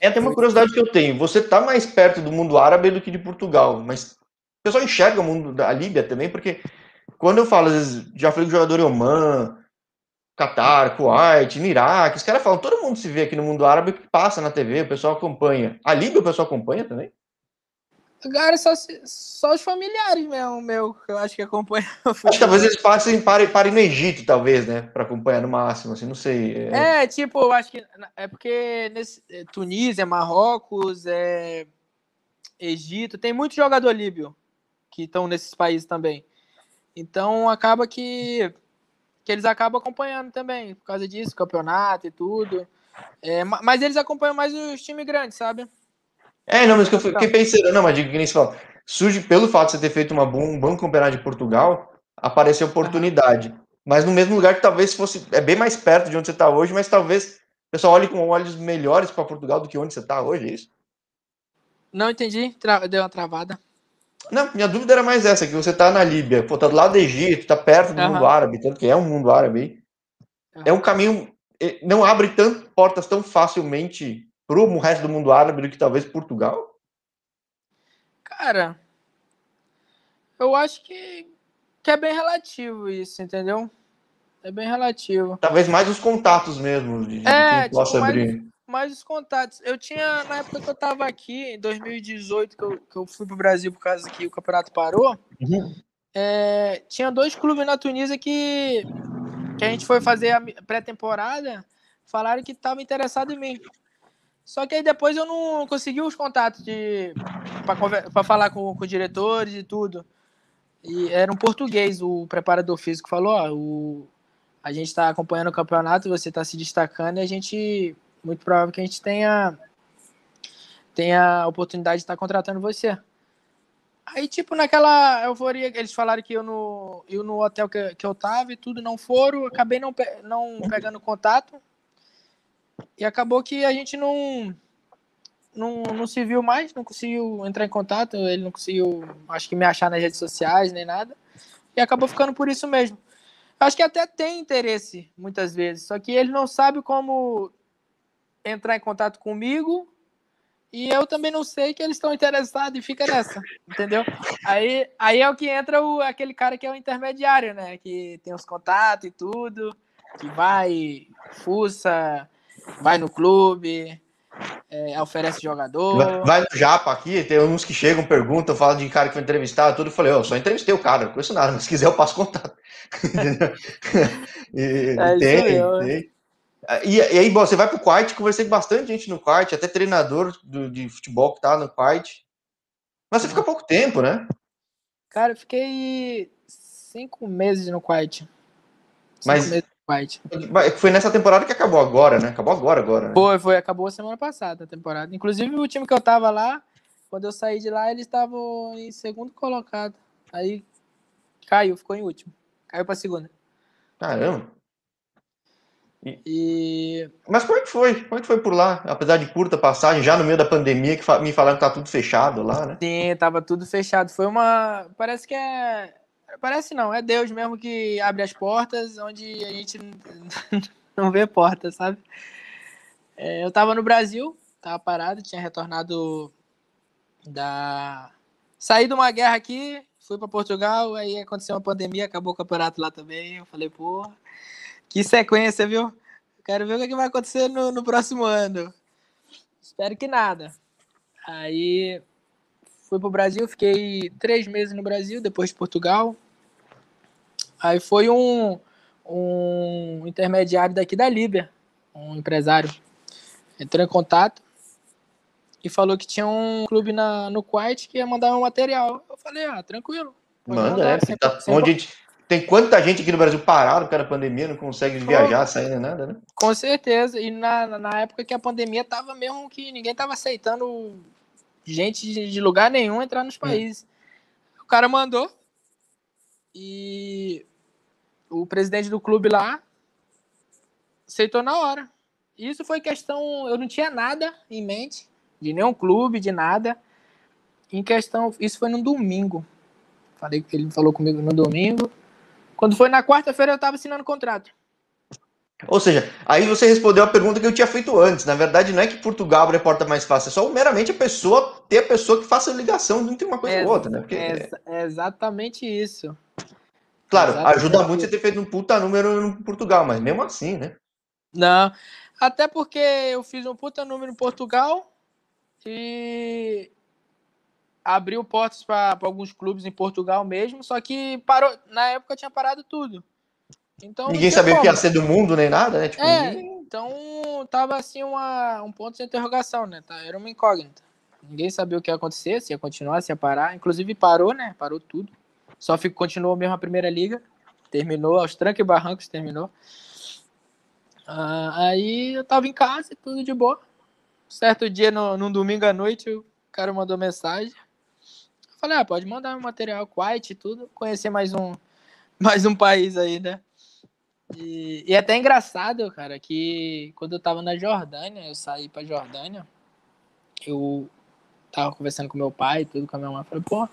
É até uma curiosidade que eu tenho. Você está mais perto do mundo árabe do que de Portugal, mas o pessoal enxerga o mundo da Líbia também, porque quando eu falo, às vezes, já falei com jogador Oman, Qatar, Kuwait, Iraque, os caras falam, todo mundo se vê aqui no mundo árabe que passa na TV, o pessoal acompanha. A Líbia o pessoal acompanha também? Cara, só, só os familiares mesmo, meu, que eu acho que acompanham. Acho que talvez eles passem para ir no Egito, talvez, né? Para acompanhar no máximo, assim, não sei. É, é tipo, eu acho que é porque nesse, é, Tunísia, Marrocos, é, Egito, tem muito jogador líbio que estão nesses países também. Então acaba que, que eles acabam acompanhando também, por causa disso, campeonato e tudo. É, mas eles acompanham mais os times grandes, sabe? É, não, mas que eu fiquei pensando, não, mas digo que nem se fala. Surge pelo fato de você ter feito uma bom, um bom campeonato de Portugal, apareceu oportunidade. Uhum. Mas no mesmo lugar que talvez fosse. É bem mais perto de onde você está hoje, mas talvez o pessoal olhe com olhos melhores para Portugal do que onde você está hoje, é isso? Não entendi, deu uma travada. Não, minha dúvida era mais essa, que você está na Líbia, pô, tá do lado do Egito, tá perto do uhum. mundo árabe, tanto que é um mundo árabe aí. Uhum. É um caminho. Eh, não abre tanto portas tão facilmente para o resto do mundo árabe do que talvez Portugal? Cara, eu acho que, que é bem relativo isso, entendeu? É bem relativo. Talvez mais os contatos mesmo, de, é, de quem possa tipo, abrir. Mais, mais, os contatos. Eu tinha, na época que eu tava aqui, em 2018, que eu, que eu fui pro Brasil por causa que o campeonato parou, uhum. é, tinha dois clubes na Tunísia que, que a gente foi fazer a pré-temporada, falaram que estavam interessados em mim. Só que aí depois eu não consegui os contatos de para falar com, com diretores e tudo. E era um português, o preparador físico falou, ó, o, a gente está acompanhando o campeonato, você está se destacando e a gente, muito provável que a gente tenha, tenha a oportunidade de estar contratando você. Aí, tipo, naquela euforia, eles falaram que eu no, eu no hotel que, que eu tava e tudo, não foram, acabei não, não pegando contato, e acabou que a gente não, não, não se viu mais, não conseguiu entrar em contato, ele não conseguiu, acho que me achar nas redes sociais nem nada. E acabou ficando por isso mesmo. Acho que até tem interesse, muitas vezes, só que ele não sabe como entrar em contato comigo e eu também não sei que eles estão interessados e fica nessa, entendeu? Aí, aí é o que entra o, aquele cara que é o intermediário, né? Que tem os contatos e tudo, que vai, fuça, vai no clube, é, oferece jogador. Vai, no Japa aqui, tem uns que chegam, perguntam, falam de cara que foi entrevistado, tudo. Eu falei, eu só entrevistei o cara, não conheço nada, mas se quiser eu passo contato. e, é, tem, tem. E, e, aí, bom, você vai pro quarto, conversei com bastante gente no quarto, até treinador do, de futebol que tá no quarto. Mas você fica pouco tempo, né? Cara, eu fiquei cinco meses no quarto. Mas meses White. Foi nessa temporada que acabou agora, né? Acabou agora, agora. Né? Foi, foi, acabou semana passada a temporada. Inclusive o time que eu tava lá, quando eu saí de lá, eles estavam em segundo colocado. Aí caiu, ficou em último. Caiu pra segunda. Caramba. E... Mas como é que foi? Como é que foi por lá? Apesar de curta passagem, já no meio da pandemia, que me falaram que tá tudo fechado lá, né? Sim, tava tudo fechado. Foi uma. Parece que é Parece não, é Deus mesmo que abre as portas onde a gente não vê porta, sabe? É, eu tava no Brasil, tava parado, tinha retornado da. Saí de uma guerra aqui, fui para Portugal, aí aconteceu uma pandemia, acabou o campeonato lá também. Eu falei, pô, que sequência, viu? Quero ver o que vai acontecer no, no próximo ano. Espero que nada. Aí fui pro Brasil, fiquei três meses no Brasil, depois de Portugal. Aí foi um, um intermediário daqui da Líbia, um empresário, entrou em contato e falou que tinha um clube na, no Kuwait que ia mandar um material. Eu falei, ah, tranquilo. Manda, mandar, né? Sem, tá, sem onde tem quanta gente aqui no Brasil parado por causa da pandemia, não consegue viajar, sair nem nada, né? Com certeza. E na, na época que a pandemia tava mesmo que ninguém tava aceitando gente de, de lugar nenhum entrar nos hum. países. Hum. O cara mandou e o presidente do clube lá aceitou na hora. Isso foi questão, eu não tinha nada em mente, de nenhum clube, de nada. Em questão, isso foi no domingo. Falei que ele falou comigo no domingo. Quando foi na quarta-feira, eu tava assinando contrato. Ou seja, aí você respondeu a pergunta que eu tinha feito antes. Na verdade, não é que Portugal abre a porta mais fácil, é só meramente a pessoa ter a pessoa que faça a ligação entre uma coisa É, e outra, né? Porque, É, é exatamente isso. claro, exatamente ajuda muito você ter feito um puta número em Portugal, mas mesmo assim, né? Não, até porque eu fiz um puta número em Portugal e abriu portas para alguns clubes em Portugal mesmo, só que parou, na época tinha parado tudo. Então Ninguém sabia o que ia ser do mundo nem nada, né? Tipo, É, ninguém- então tava assim uma, um ponto de interrogação, né? Tá, Era uma incógnita. Ninguém sabia o que ia acontecer, se ia continuar, se ia parar. Inclusive parou, né? Parou tudo. Só ficou, continuou mesmo a primeira liga. Terminou, aos trancos e barrancos terminou. Ah, aí eu tava em casa, e tudo de boa. Certo dia, no, num domingo à noite, o cara mandou mensagem. Falei, ah, pode mandar meu material, White e tudo. Conhecer mais um, mais um país aí, né? E, e é até engraçado, cara, que quando eu tava na Jordânia, eu saí pra Jordânia, eu tava conversando com meu pai, tudo com a minha mãe, falei, pô,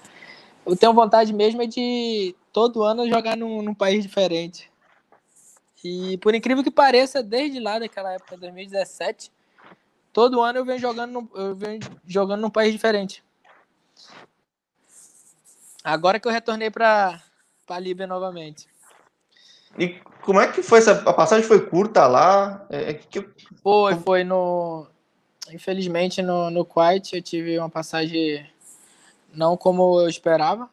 eu tenho vontade mesmo é de todo ano jogar num, num país diferente. E por incrível que pareça, desde lá daquela época, 2017, todo ano eu venho jogando, eu venho jogando num país diferente. Agora que eu retornei pra, pra Líbia novamente. E como é que foi essa. A passagem foi curta lá? É, é que Foi, foi no. Infelizmente, no, no Kuwait eu tive uma passagem não como eu esperava.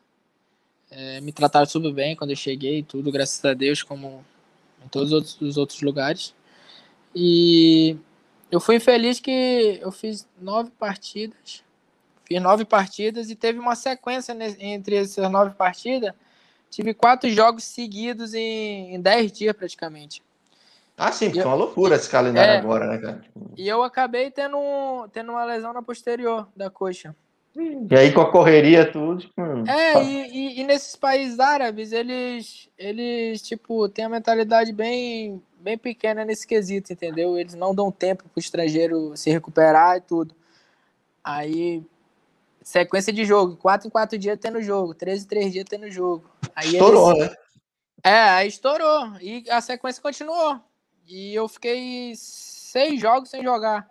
É, me trataram super bem quando eu cheguei, tudo, graças a Deus, como em todos os outros lugares. E eu fui feliz que eu fiz nove partidas. Fiz nove partidas e teve uma sequência entre essas nove partidas. Tive quatro jogos seguidos em, em dez dias praticamente. Ah, sim, porque Eu- é uma loucura esse calendário É. agora, né, cara? E eu acabei tendo, tendo uma lesão na posterior da coxa. E aí com a correria, tudo. tipo, É, e, e- e nesses países árabes, eles, eles, tipo, têm a mentalidade bem, bem pequena nesse quesito, entendeu? Eles não dão tempo pro estrangeiro se recuperar e tudo. Aí, sequência de jogo, quatro em quatro dias tendo jogo, três em três dias tendo jogo. Aí estourou, eles- né? É, aí estourou. E a sequência continuou. E eu fiquei seis jogos sem jogar.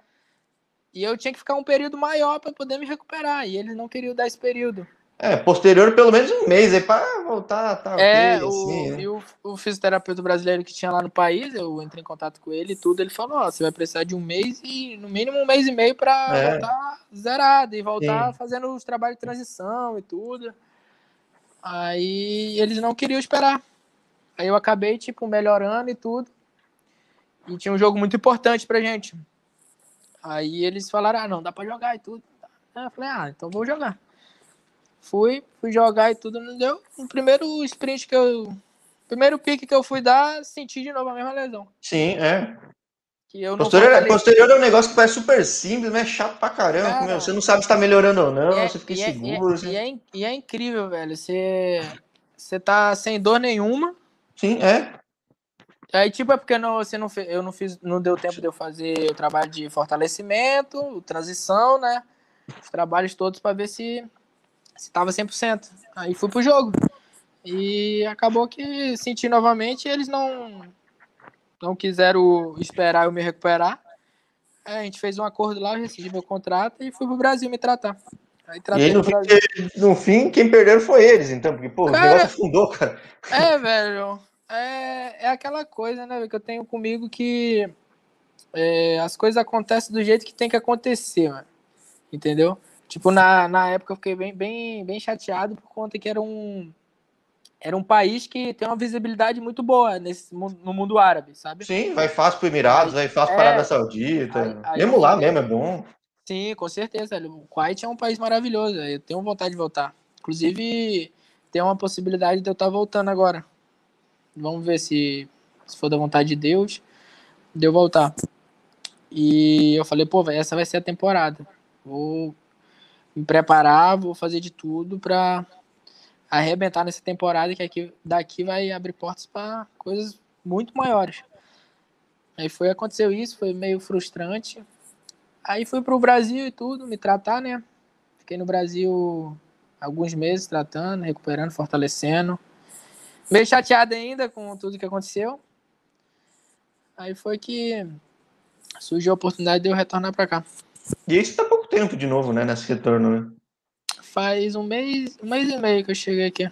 E eu tinha que ficar um período maior para poder me recuperar. E eles não queriam dar esse período. É, posterior pelo menos um mês aí pra voltar, tá é, ok, o, assim, né? e o, o fisioterapeuta brasileiro que tinha lá no país, eu entrei em contato com ele e tudo. Ele falou: Ó, você vai precisar de um mês e no mínimo um mês e meio para É. voltar zerado e voltar Sim. fazendo os trabalhos de transição e tudo. Aí eles não queriam esperar. Aí eu acabei, tipo, melhorando e tudo. E tinha um jogo muito importante pra gente. Aí eles falaram, ah, não, dá pra jogar e tudo. Aí eu falei, ah, então vou jogar. Fui, fui jogar e tudo, não deu. No primeiro sprint que eu. Primeiro pique que eu fui dar, senti de novo a mesma lesão. Sim, é. Que eu não Posterior, fortaleci- posterior é um negócio que parece super simples, mas é chato pra caramba. Cara, meu. Você não sabe se tá melhorando ou não, E é- você fica e é- inseguro. E assim. é, in- e é incrível, velho. Você, você tá sem dor nenhuma. Sim, é. Aí, tipo, é porque não, você não eu não fiz, não deu tempo de eu fazer o trabalho de fortalecimento, transição, né? Os trabalhos todos para ver se se tava 100%. Aí fui pro jogo. E acabou que senti novamente eles não não quiseram esperar eu me recuperar. Aí a gente fez um acordo lá, eu rescindi meu contrato e fui pro Brasil me tratar. Aí E aí, no fim, no fim, quem perderam foi eles, então, porque, pô, Cara- o negócio afundou, cara. É, velho. É, é aquela coisa, né, que eu tenho comigo que é, as coisas acontecem do jeito que tem que acontecer, mano. Entendeu? Tipo, na, na época eu fiquei bem, bem, bem chateado por conta que era um, era um país que tem uma visibilidade muito boa nesse, no mundo árabe, sabe? Sim, vai fácil pro Emirados, vai fácil É. pra Arábia Saudita. Aí- mesmo lá mesmo, é bom. Sim, com certeza. O Kuwait é um país maravilhoso. Eu tenho vontade de voltar. Inclusive, tem uma possibilidade de eu estar voltando agora. Vamos ver se, se for da vontade de Deus, de eu voltar. E eu falei, pô, essa vai ser a temporada. Vou me preparar, vou fazer de tudo pra arrebentar nessa temporada que aqui, daqui vai abrir portas para coisas muito maiores. Aí foi, aconteceu isso, foi meio frustrante. Aí fui pro Brasil e tudo, me tratar, né? Fiquei no Brasil alguns meses tratando, recuperando, fortalecendo. meio chateado ainda com tudo que aconteceu. Aí foi que surgiu a oportunidade de eu retornar para cá. E isso tá tempo de novo, né, nesse retorno, né? Faz um mês, um mês e meio que eu cheguei aqui.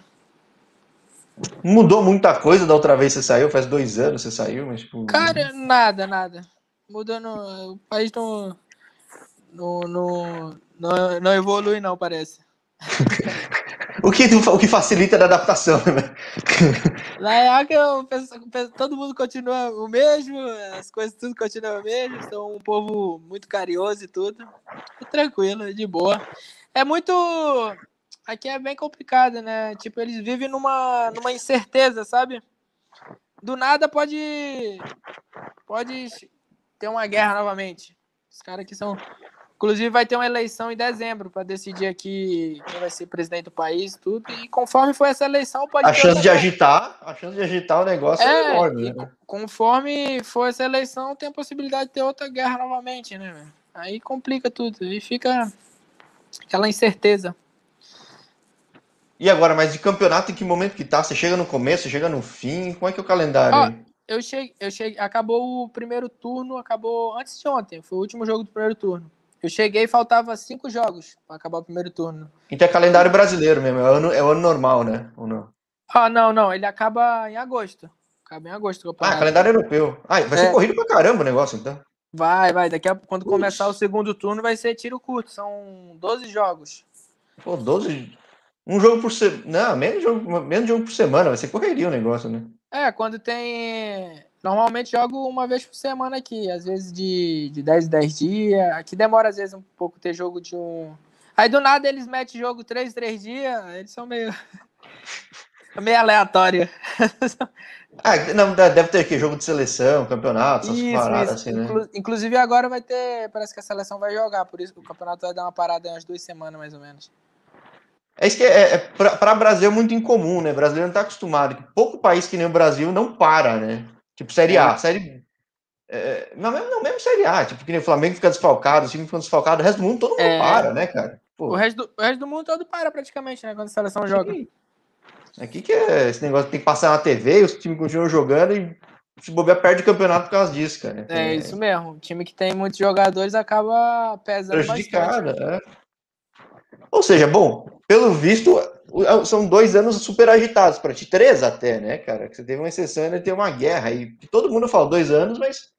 Mudou muita coisa da outra vez que você saiu? Faz dois anos que você saiu, mas tipo... Cara, nada, nada. Mudou no... O país não... Não, não, não, não evolui não, parece. o, que, o que facilita a adaptação, né? Na real que eu penso, todo mundo continua o mesmo, as coisas tudo continuam o mesmo, são um povo muito carinhoso e tudo. Tranquilo, de boa. É muito aqui é bem complicado, né? Tipo, eles vivem numa, numa incerteza, sabe? Do nada pode pode ter uma guerra novamente. Os caras aqui são Inclusive vai ter uma eleição em dezembro para decidir aqui quem vai ser presidente do país, tudo. E conforme for essa eleição, pode a chance de agitar, a chance de agitar o negócio é, é enorme. Né? Conforme for essa eleição, tem a possibilidade de ter outra guerra novamente, né? Aí complica tudo e fica aquela incerteza. E agora, mas de campeonato em que momento que tá? Você chega no começo, chega no fim? Como é que é o calendário? Ó, eu cheguei, eu cheguei, acabou o primeiro turno, acabou antes de ontem, foi o último jogo do primeiro turno. Eu cheguei e faltava cinco jogos para acabar o primeiro turno. Então é calendário brasileiro mesmo, é ano, é ano normal, né? Ou não? Ah, não, não, ele acaba em agosto. Acaba em agosto. Ah, calendário europeu. Ah, vai ser é. corrido pra caramba o negócio, então. Vai, vai. Daqui a quando Ux. começar o segundo turno vai ser tiro curto. São 12 jogos. Pô, 12. Um jogo por semana. Não, menos jogo, menos jogo por semana. Vai ser correria o negócio, né? É, quando tem. Normalmente jogo uma vez por semana aqui. Às vezes de, de 10 em 10 dias. Aqui demora às vezes um pouco ter jogo de um. Aí do nada eles metem jogo 3, 3 dias. Eles são meio. meio aleatório. Ah, não, deve ter aqui jogo de seleção, campeonato, essas isso, paradas isso. assim, né? Inclu inclusive agora vai ter, parece que a seleção vai jogar, por isso que o campeonato vai dar uma parada em umas duas semanas mais ou menos. É isso que é, é para o Brasil é muito incomum, né? O brasileiro não está acostumado. Pouco país que nem o Brasil não para, né? Tipo Série A, é. Série. É, não, mesmo, não, mesmo Série A, tipo, que nem o Flamengo fica desfalcado, o time fica desfalcado, o resto do mundo todo mundo é... para, né, cara? O resto, do, o resto do mundo todo para praticamente, né? Quando a seleção joga. Aqui que é esse negócio tem que passar na TV, os times continuam jogando e se bobear perde o campeonato por causa disso, cara. É, é isso mesmo. O time que tem muitos jogadores acaba pesando Prejudicado, bastante. É. Ou seja, bom, pelo visto, são dois anos super agitados para ti, três até, né, cara? Que você teve uma exceção e ter uma guerra aí. Todo mundo fala dois anos, mas.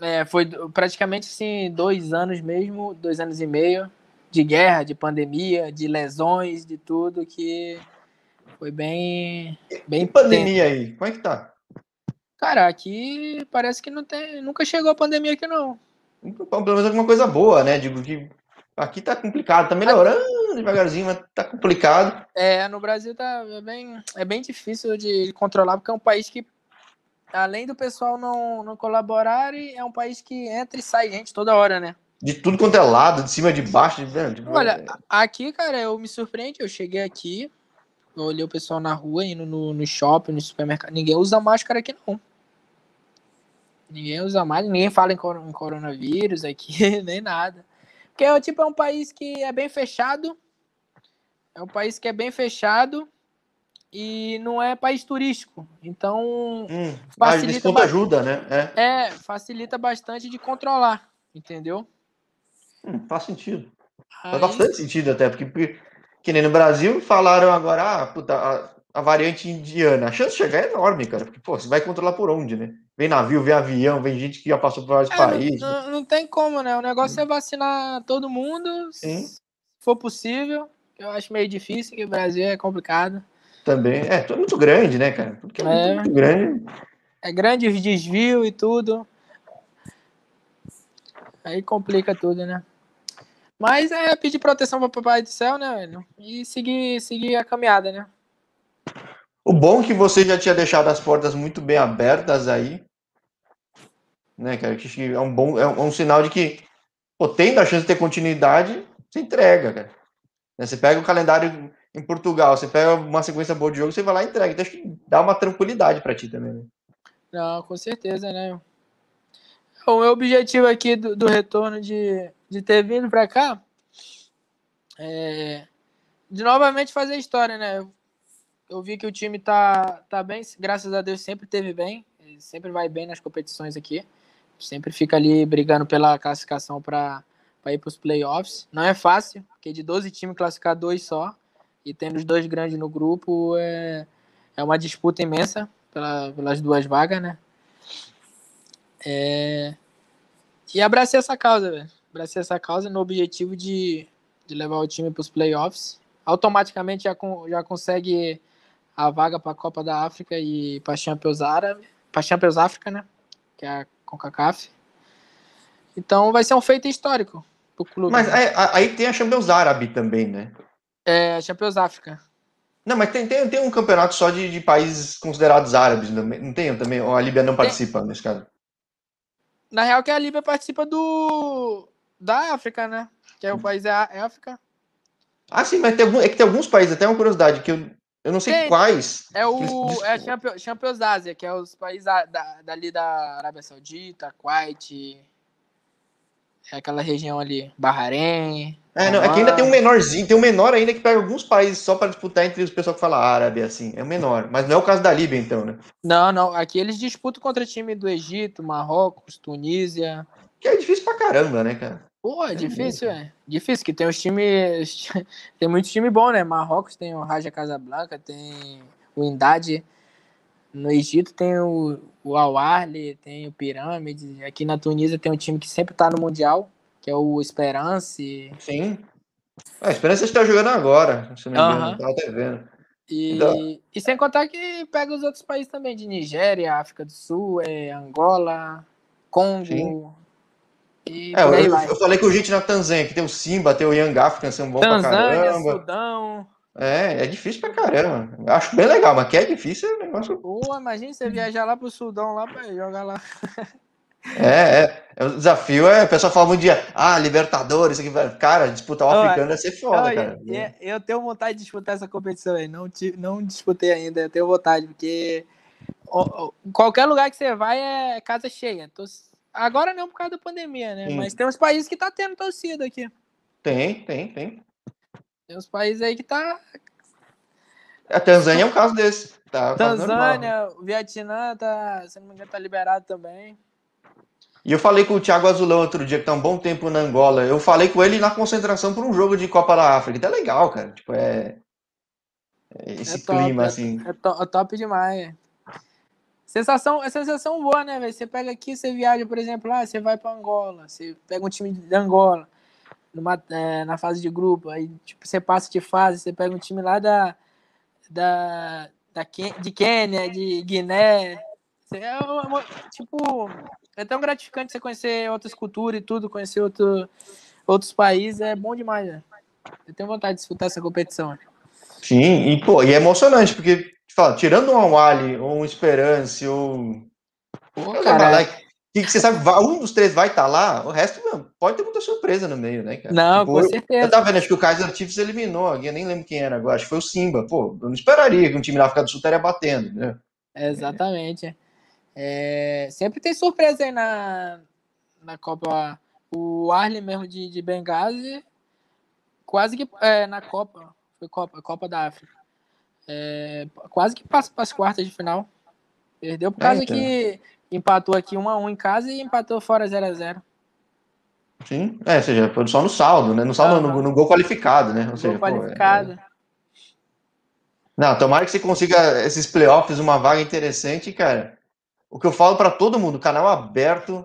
É, foi praticamente assim, dois anos mesmo, dois anos e meio de guerra, de pandemia, de lesões, de tudo que foi bem. bem e pandemia tempo. aí, como é que tá? Cara, aqui parece que não tem. Nunca chegou a pandemia aqui, não. Pelo menos alguma coisa boa, né? Digo que aqui tá complicado, tá melhorando devagarzinho, mas tá complicado. É, no Brasil tá é bem, é bem difícil de controlar, porque é um país que, além do pessoal não, não colaborar, é um país que entra e sai gente toda hora, né? De tudo quanto é lado, de cima, de baixo. De... Tipo, Olha, aqui, cara, eu me surpreende, eu cheguei aqui, eu olhei o pessoal na rua, indo no, no shopping, no supermercado. Ninguém usa máscara aqui, não. Ninguém usa mais, ninguém fala em, coronavírus aqui, nem nada. Porque é, tipo, é um país que é bem fechado. É um país que é bem fechado e não é país turístico. Então, hum, facilita bastante, ajuda, né? É. é. facilita bastante de controlar, entendeu? Hum, faz sentido. Aí... Faz bastante sentido até, porque que nem no Brasil, falaram agora, ah, puta, a, variante indiana. A chance de chegar é enorme, cara. Porque, pô, você vai controlar por onde, né? Vem navio, vem avião, vem gente que já passou por vários é, países. Não, não, tem como, né? O negócio é vacinar todo mundo, Sim. se for possível. Eu acho meio difícil, que o Brasil é complicado. Também. É, tudo muito grande, né, cara? Porque é, é muito grande. É grande desvio e tudo. Aí complica tudo, né? Mas é pedir proteção para o Papai do Céu, né, velho? E seguir, seguir a caminhada, né? O bom é que você já tinha deixado as portas muito bem abertas aí. Né, cara? Que é um bom, é um, é um sinal de que, pô, tendo a chance de ter continuidade, você entrega, cara. Né, você pega o calendário em Portugal, você pega uma sequência boa de jogo, você vai lá e entrega. Então acho que dá uma tranquilidade para ti também, né? Não, com certeza, né? O meu objetivo aqui do, do retorno de, de ter vindo para cá é de novamente fazer história, né? Eu vi que o time tá, tá bem, graças a Deus sempre teve bem, sempre vai bem nas competições aqui. Sempre fica ali brigando pela classificação para ir para os playoffs. Não é fácil, porque de 12 times classificar dois só, e tendo os dois grandes no grupo, é, é uma disputa imensa pela, pelas duas vagas, né? É... E abracei essa causa, velho. Abracei essa causa no objetivo de, de levar o time para os playoffs. Automaticamente já, com, já consegue a vaga para a Copa da África e para Champions Árabe, para Champions África, né? Que é a CONCACAF. Então vai ser um feito histórico pro clube. Mas aí, aí tem a Champions Árabe também, né? É, a Champions África. Não, mas tem, tem, tem um campeonato só de, de países considerados árabes, não tem também? Ou a Líbia não participa tem. nesse caso? Na real que a Líbia participa do da África, né? Que é o país é é África. Ah, sim, mas tem é que tem alguns países, até uma curiosidade, que eu, eu não sei tem, quais. É o é a Champions, Champions Ásia, que é os países da, dali da Arábia Saudita, Kuwait, é aquela região ali, Bahrein. É, não, é que ainda tem um menorzinho, tem um menor ainda que pega alguns países só para disputar entre os pessoal que fala árabe, assim. É o menor. Mas não é o caso da Líbia, então, né? Não, não. Aqui eles disputam contra time do Egito, Marrocos, Tunísia. Que é difícil pra caramba, né, cara? Pô, é, é difícil, é. Difícil, que tem os times. tem muitos times bons, né? Marrocos tem o Raja Casablanca, tem o Indade. No Egito tem o, o Al-Arli, tem o Pirâmide. Aqui na Tunísia tem um time que sempre tá no Mundial, que é o Esperance. Sim. A Esperance está jogando agora, se não me engano, tava até vendo. E, então... e sem contar que pega os outros países também, de Nigéria, África do Sul, é, Angola, Congo. Sim. É, eu, eu, falei com o gente na Tanzânia, que tem o Simba, tem o Young African, são bons Tanzânia, pra caramba. Sudão. É, é difícil pra caramba. Acho bem legal, mas que é difícil é um negócio. Pô, imagina você viajar lá pro Sudão lá pra jogar lá. É, é, é, o desafio é, o pessoal fala muito de ah, Libertadores, isso aqui, cara, disputar o africano vai ser foda, cara. Eu, eu, tenho vontade de disputar essa competição aí, não, não disputei ainda, eu tenho vontade, porque qualquer lugar que você vai é casa cheia. Agora não por causa da pandemia, né? Sim. Mas tem uns países que tá tendo torcida aqui. Tem, tem, tem. Tem uns países aí que tá. A Tanzânia é um caso desse. Tá, Tanzânia, o Vietnã, tá, se não me engano, tá liberado também. E eu falei com o Thiago Azulão outro dia, que tá um bom tempo na Angola. Eu falei com ele na concentração por um jogo de Copa da África. Tá legal, cara. Tipo, é. é esse é top, clima, é, assim. É, to, é top demais. Sensação, é sensação boa, né, velho? Você pega aqui, você viaja, por exemplo, lá, você vai pra Angola, você pega um time de Angola numa, é, na fase de grupo, aí tipo, você passa de fase, você pega um time lá da, da, da de Quênia, de Guiné. É tipo, é tão gratificante você conhecer outras culturas e tudo, conhecer outro, outros países, é bom demais, né? Eu tenho vontade de disputar essa competição. Sim, e, pô, e é emocionante, porque, fala, tirando um Awali, ou um Esperance, ou. Pô, cara, que, que você sabe, um dos três vai estar tá lá, o resto não, pode ter muita surpresa no meio, né, cara? Não, tipo, com eu, certeza. Eu tava vendo, acho que o Kaiser Chiefs eliminou, eu nem lembro quem era agora, acho que foi o Simba. Pô, eu não esperaria que um time da África do Sul estaria batendo, né? Exatamente. É, sempre tem surpresa aí na, na Copa. O Arley mesmo de, de Benghazi, quase que é, na Copa, foi Copa, Copa da África. É, quase que passa para as quartas de final. Perdeu por causa é, então. que empatou aqui 1 a 1 em casa e empatou fora 0 a 0 Sim, é, ou seja, foi só no saldo, né? No saldo, ah, no, no, gol qualificado, né? Ou seja, gol qualificado. Pô, é... Não, tomara que você consiga esses playoffs, uma vaga interessante, cara. O que eu falo para todo mundo, canal aberto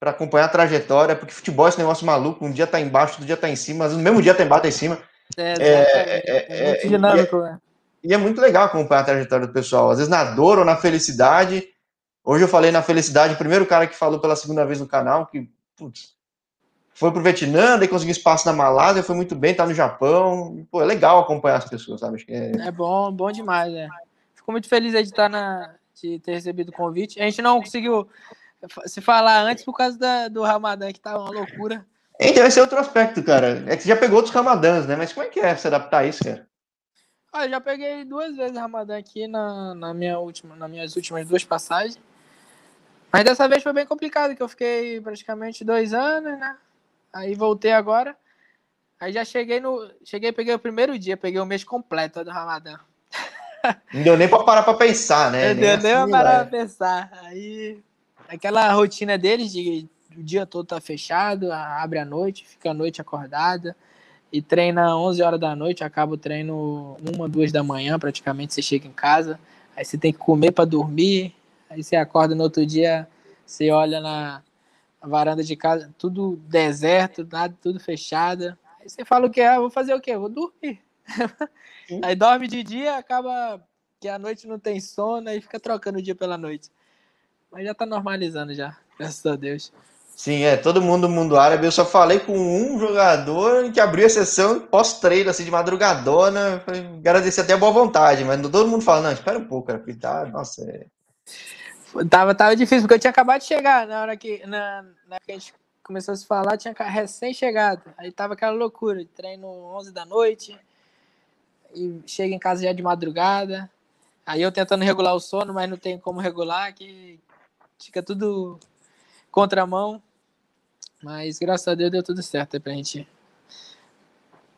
para acompanhar a trajetória, porque futebol é esse negócio maluco, um dia tá embaixo, outro dia tá em cima, no mesmo dia tá embaixo, tá em cima. É, é, é, é muito dinâmico, né? E é muito legal acompanhar a trajetória do pessoal, às vezes na dor ou na felicidade, Hoje eu falei na felicidade, o primeiro cara que falou pela segunda vez no canal, que putz, foi pro Vietnã, daí conseguiu espaço na Malásia, foi muito bem, tá no Japão. Pô, é legal acompanhar as pessoas, sabe? É... é... bom, bom demais, né? Fico muito feliz de estar na, de ter recebido o convite. A gente não conseguiu se falar antes por causa da, do Ramadã, que tá uma loucura. Então, esse é outro aspecto, cara. É que você já pegou outros Ramadãs, né? Mas como é que é se adaptar a isso, cara? Ah, eu já peguei duas vezes Ramadã aqui na, na minha última, nas minhas últimas duas passagens. Mas dessa vez foi bem complicado, que eu fiquei praticamente dois anos, né? Aí voltei agora. Aí já cheguei no. Cheguei, peguei o primeiro dia, peguei o mês completo do Ramadã. Não deu nem pra parar pra pensar, né? Não deu nem assim, pra parar pra pensar. Aí, aquela rotina deles de o dia todo tá fechado, abre à noite, fica à noite acordada e treina 11 horas da noite, acaba o treino uma, duas da manhã, praticamente você chega em casa, aí você tem que comer para dormir, aí você acorda no outro dia, você olha na varanda de casa, tudo deserto, nada, tudo fechado. Aí você fala o que? Ah, vou fazer o quê? Vou dormir. aí dorme de dia, acaba que a noite não tem sono, aí fica trocando o dia pela noite. Mas já tá normalizando já, graças a Deus. Sim, é, todo mundo do mundo árabe. Eu só falei com um jogador que abriu a sessão pós-treino, assim, de madrugadona. Agradecer até a boa vontade, mas todo mundo fala, não, espera um pouco, cara, porque tá, nossa, é... Tava, tava difícil, porque eu tinha acabado de chegar na hora que, na, na que a gente começou a se falar, tinha recém-chegado. Aí tava aquela loucura, treino 11 da noite, e chega em casa já de madrugada. Aí eu tentando regular o sono, mas não tem como regular, que fica tudo contramão. Mas graças a Deus deu tudo certo aí pra gente.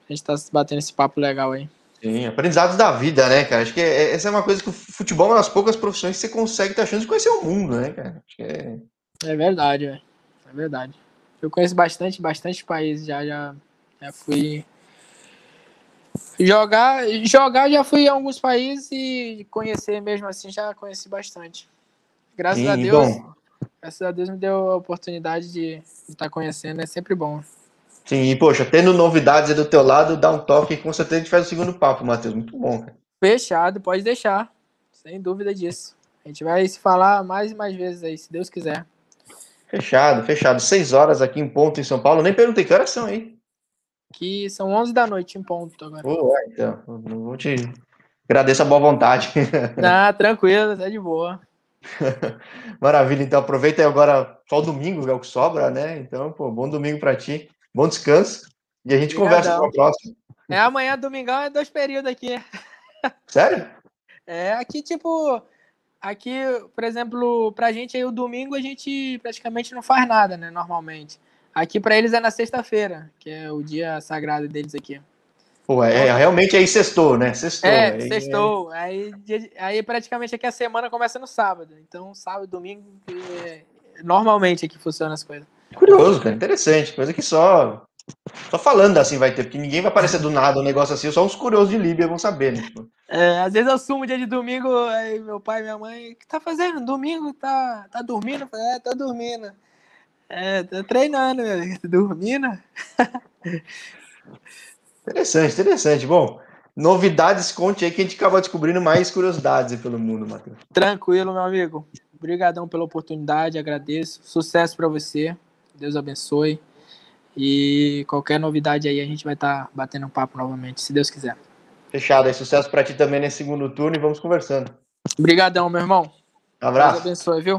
A gente tá batendo esse papo legal aí. Sim, aprendizados da vida, né, cara? Acho que é, essa é uma coisa que o futebol é uma das poucas profissões que você consegue ter a chance de conhecer o mundo, né, cara? Acho que é... é verdade, velho. É verdade. Eu conheço bastante, bastante países já, já, já fui jogar, jogar já fui em alguns países e conhecer mesmo assim já conheci bastante. Graças Sim, a Deus. Bom graças a Deus me deu a oportunidade de estar conhecendo, é sempre bom. Sim, e poxa, tendo novidades aí do teu lado, dá um toque com certeza a gente faz o segundo papo, Matheus. Muito bom, cara. Fechado, pode deixar. Sem dúvida disso. A gente vai se falar mais e mais vezes aí, se Deus quiser. Fechado, fechado. Seis horas aqui em ponto em São Paulo. Nem perguntei que horas são aí. Que são onze da noite em ponto agora. É, então, vou te. Agradeço a boa vontade. Ah, tranquilo, tá de boa. Maravilha, então aproveita aí agora só o domingo, é o que sobra, né? Então, pô, bom domingo para ti, bom descanso e a gente Obrigadão. conversa para a próxima. É amanhã, domingão, é dois períodos aqui. Sério? É, aqui, tipo, aqui, por exemplo, pra gente aí o domingo a gente praticamente não faz nada, né, normalmente. Aqui para eles é na sexta-feira, que é o dia sagrado deles aqui. Pô, é, é, realmente aí sextou, né? Sextou. É, aí, sextou. É... Aí, aí praticamente aqui a semana começa no sábado. Então, sábado, domingo, é... normalmente aqui funciona as coisas. Curioso, cara, interessante. Coisa que só. Só falando assim vai ter, porque ninguém vai aparecer do nada um negócio assim, só os curiosos de Líbia vão saber, né? Tipo. É, às vezes eu sumo dia de domingo, aí meu pai e minha mãe, o que tá fazendo? Domingo tá, tá dormindo? é, tá dormindo. É, tá treinando, dormindo. Interessante, interessante. Bom, novidades, conte aí que a gente acaba descobrindo mais curiosidades pelo mundo, Matheus. Tranquilo, meu amigo. Obrigadão pela oportunidade, agradeço. Sucesso para você. Deus abençoe. E qualquer novidade aí a gente vai estar tá batendo um papo novamente, se Deus quiser. Fechado. Aí, sucesso para ti também nesse segundo turno e vamos conversando. Obrigadão, meu irmão. Um abraço. Deus abençoe, viu?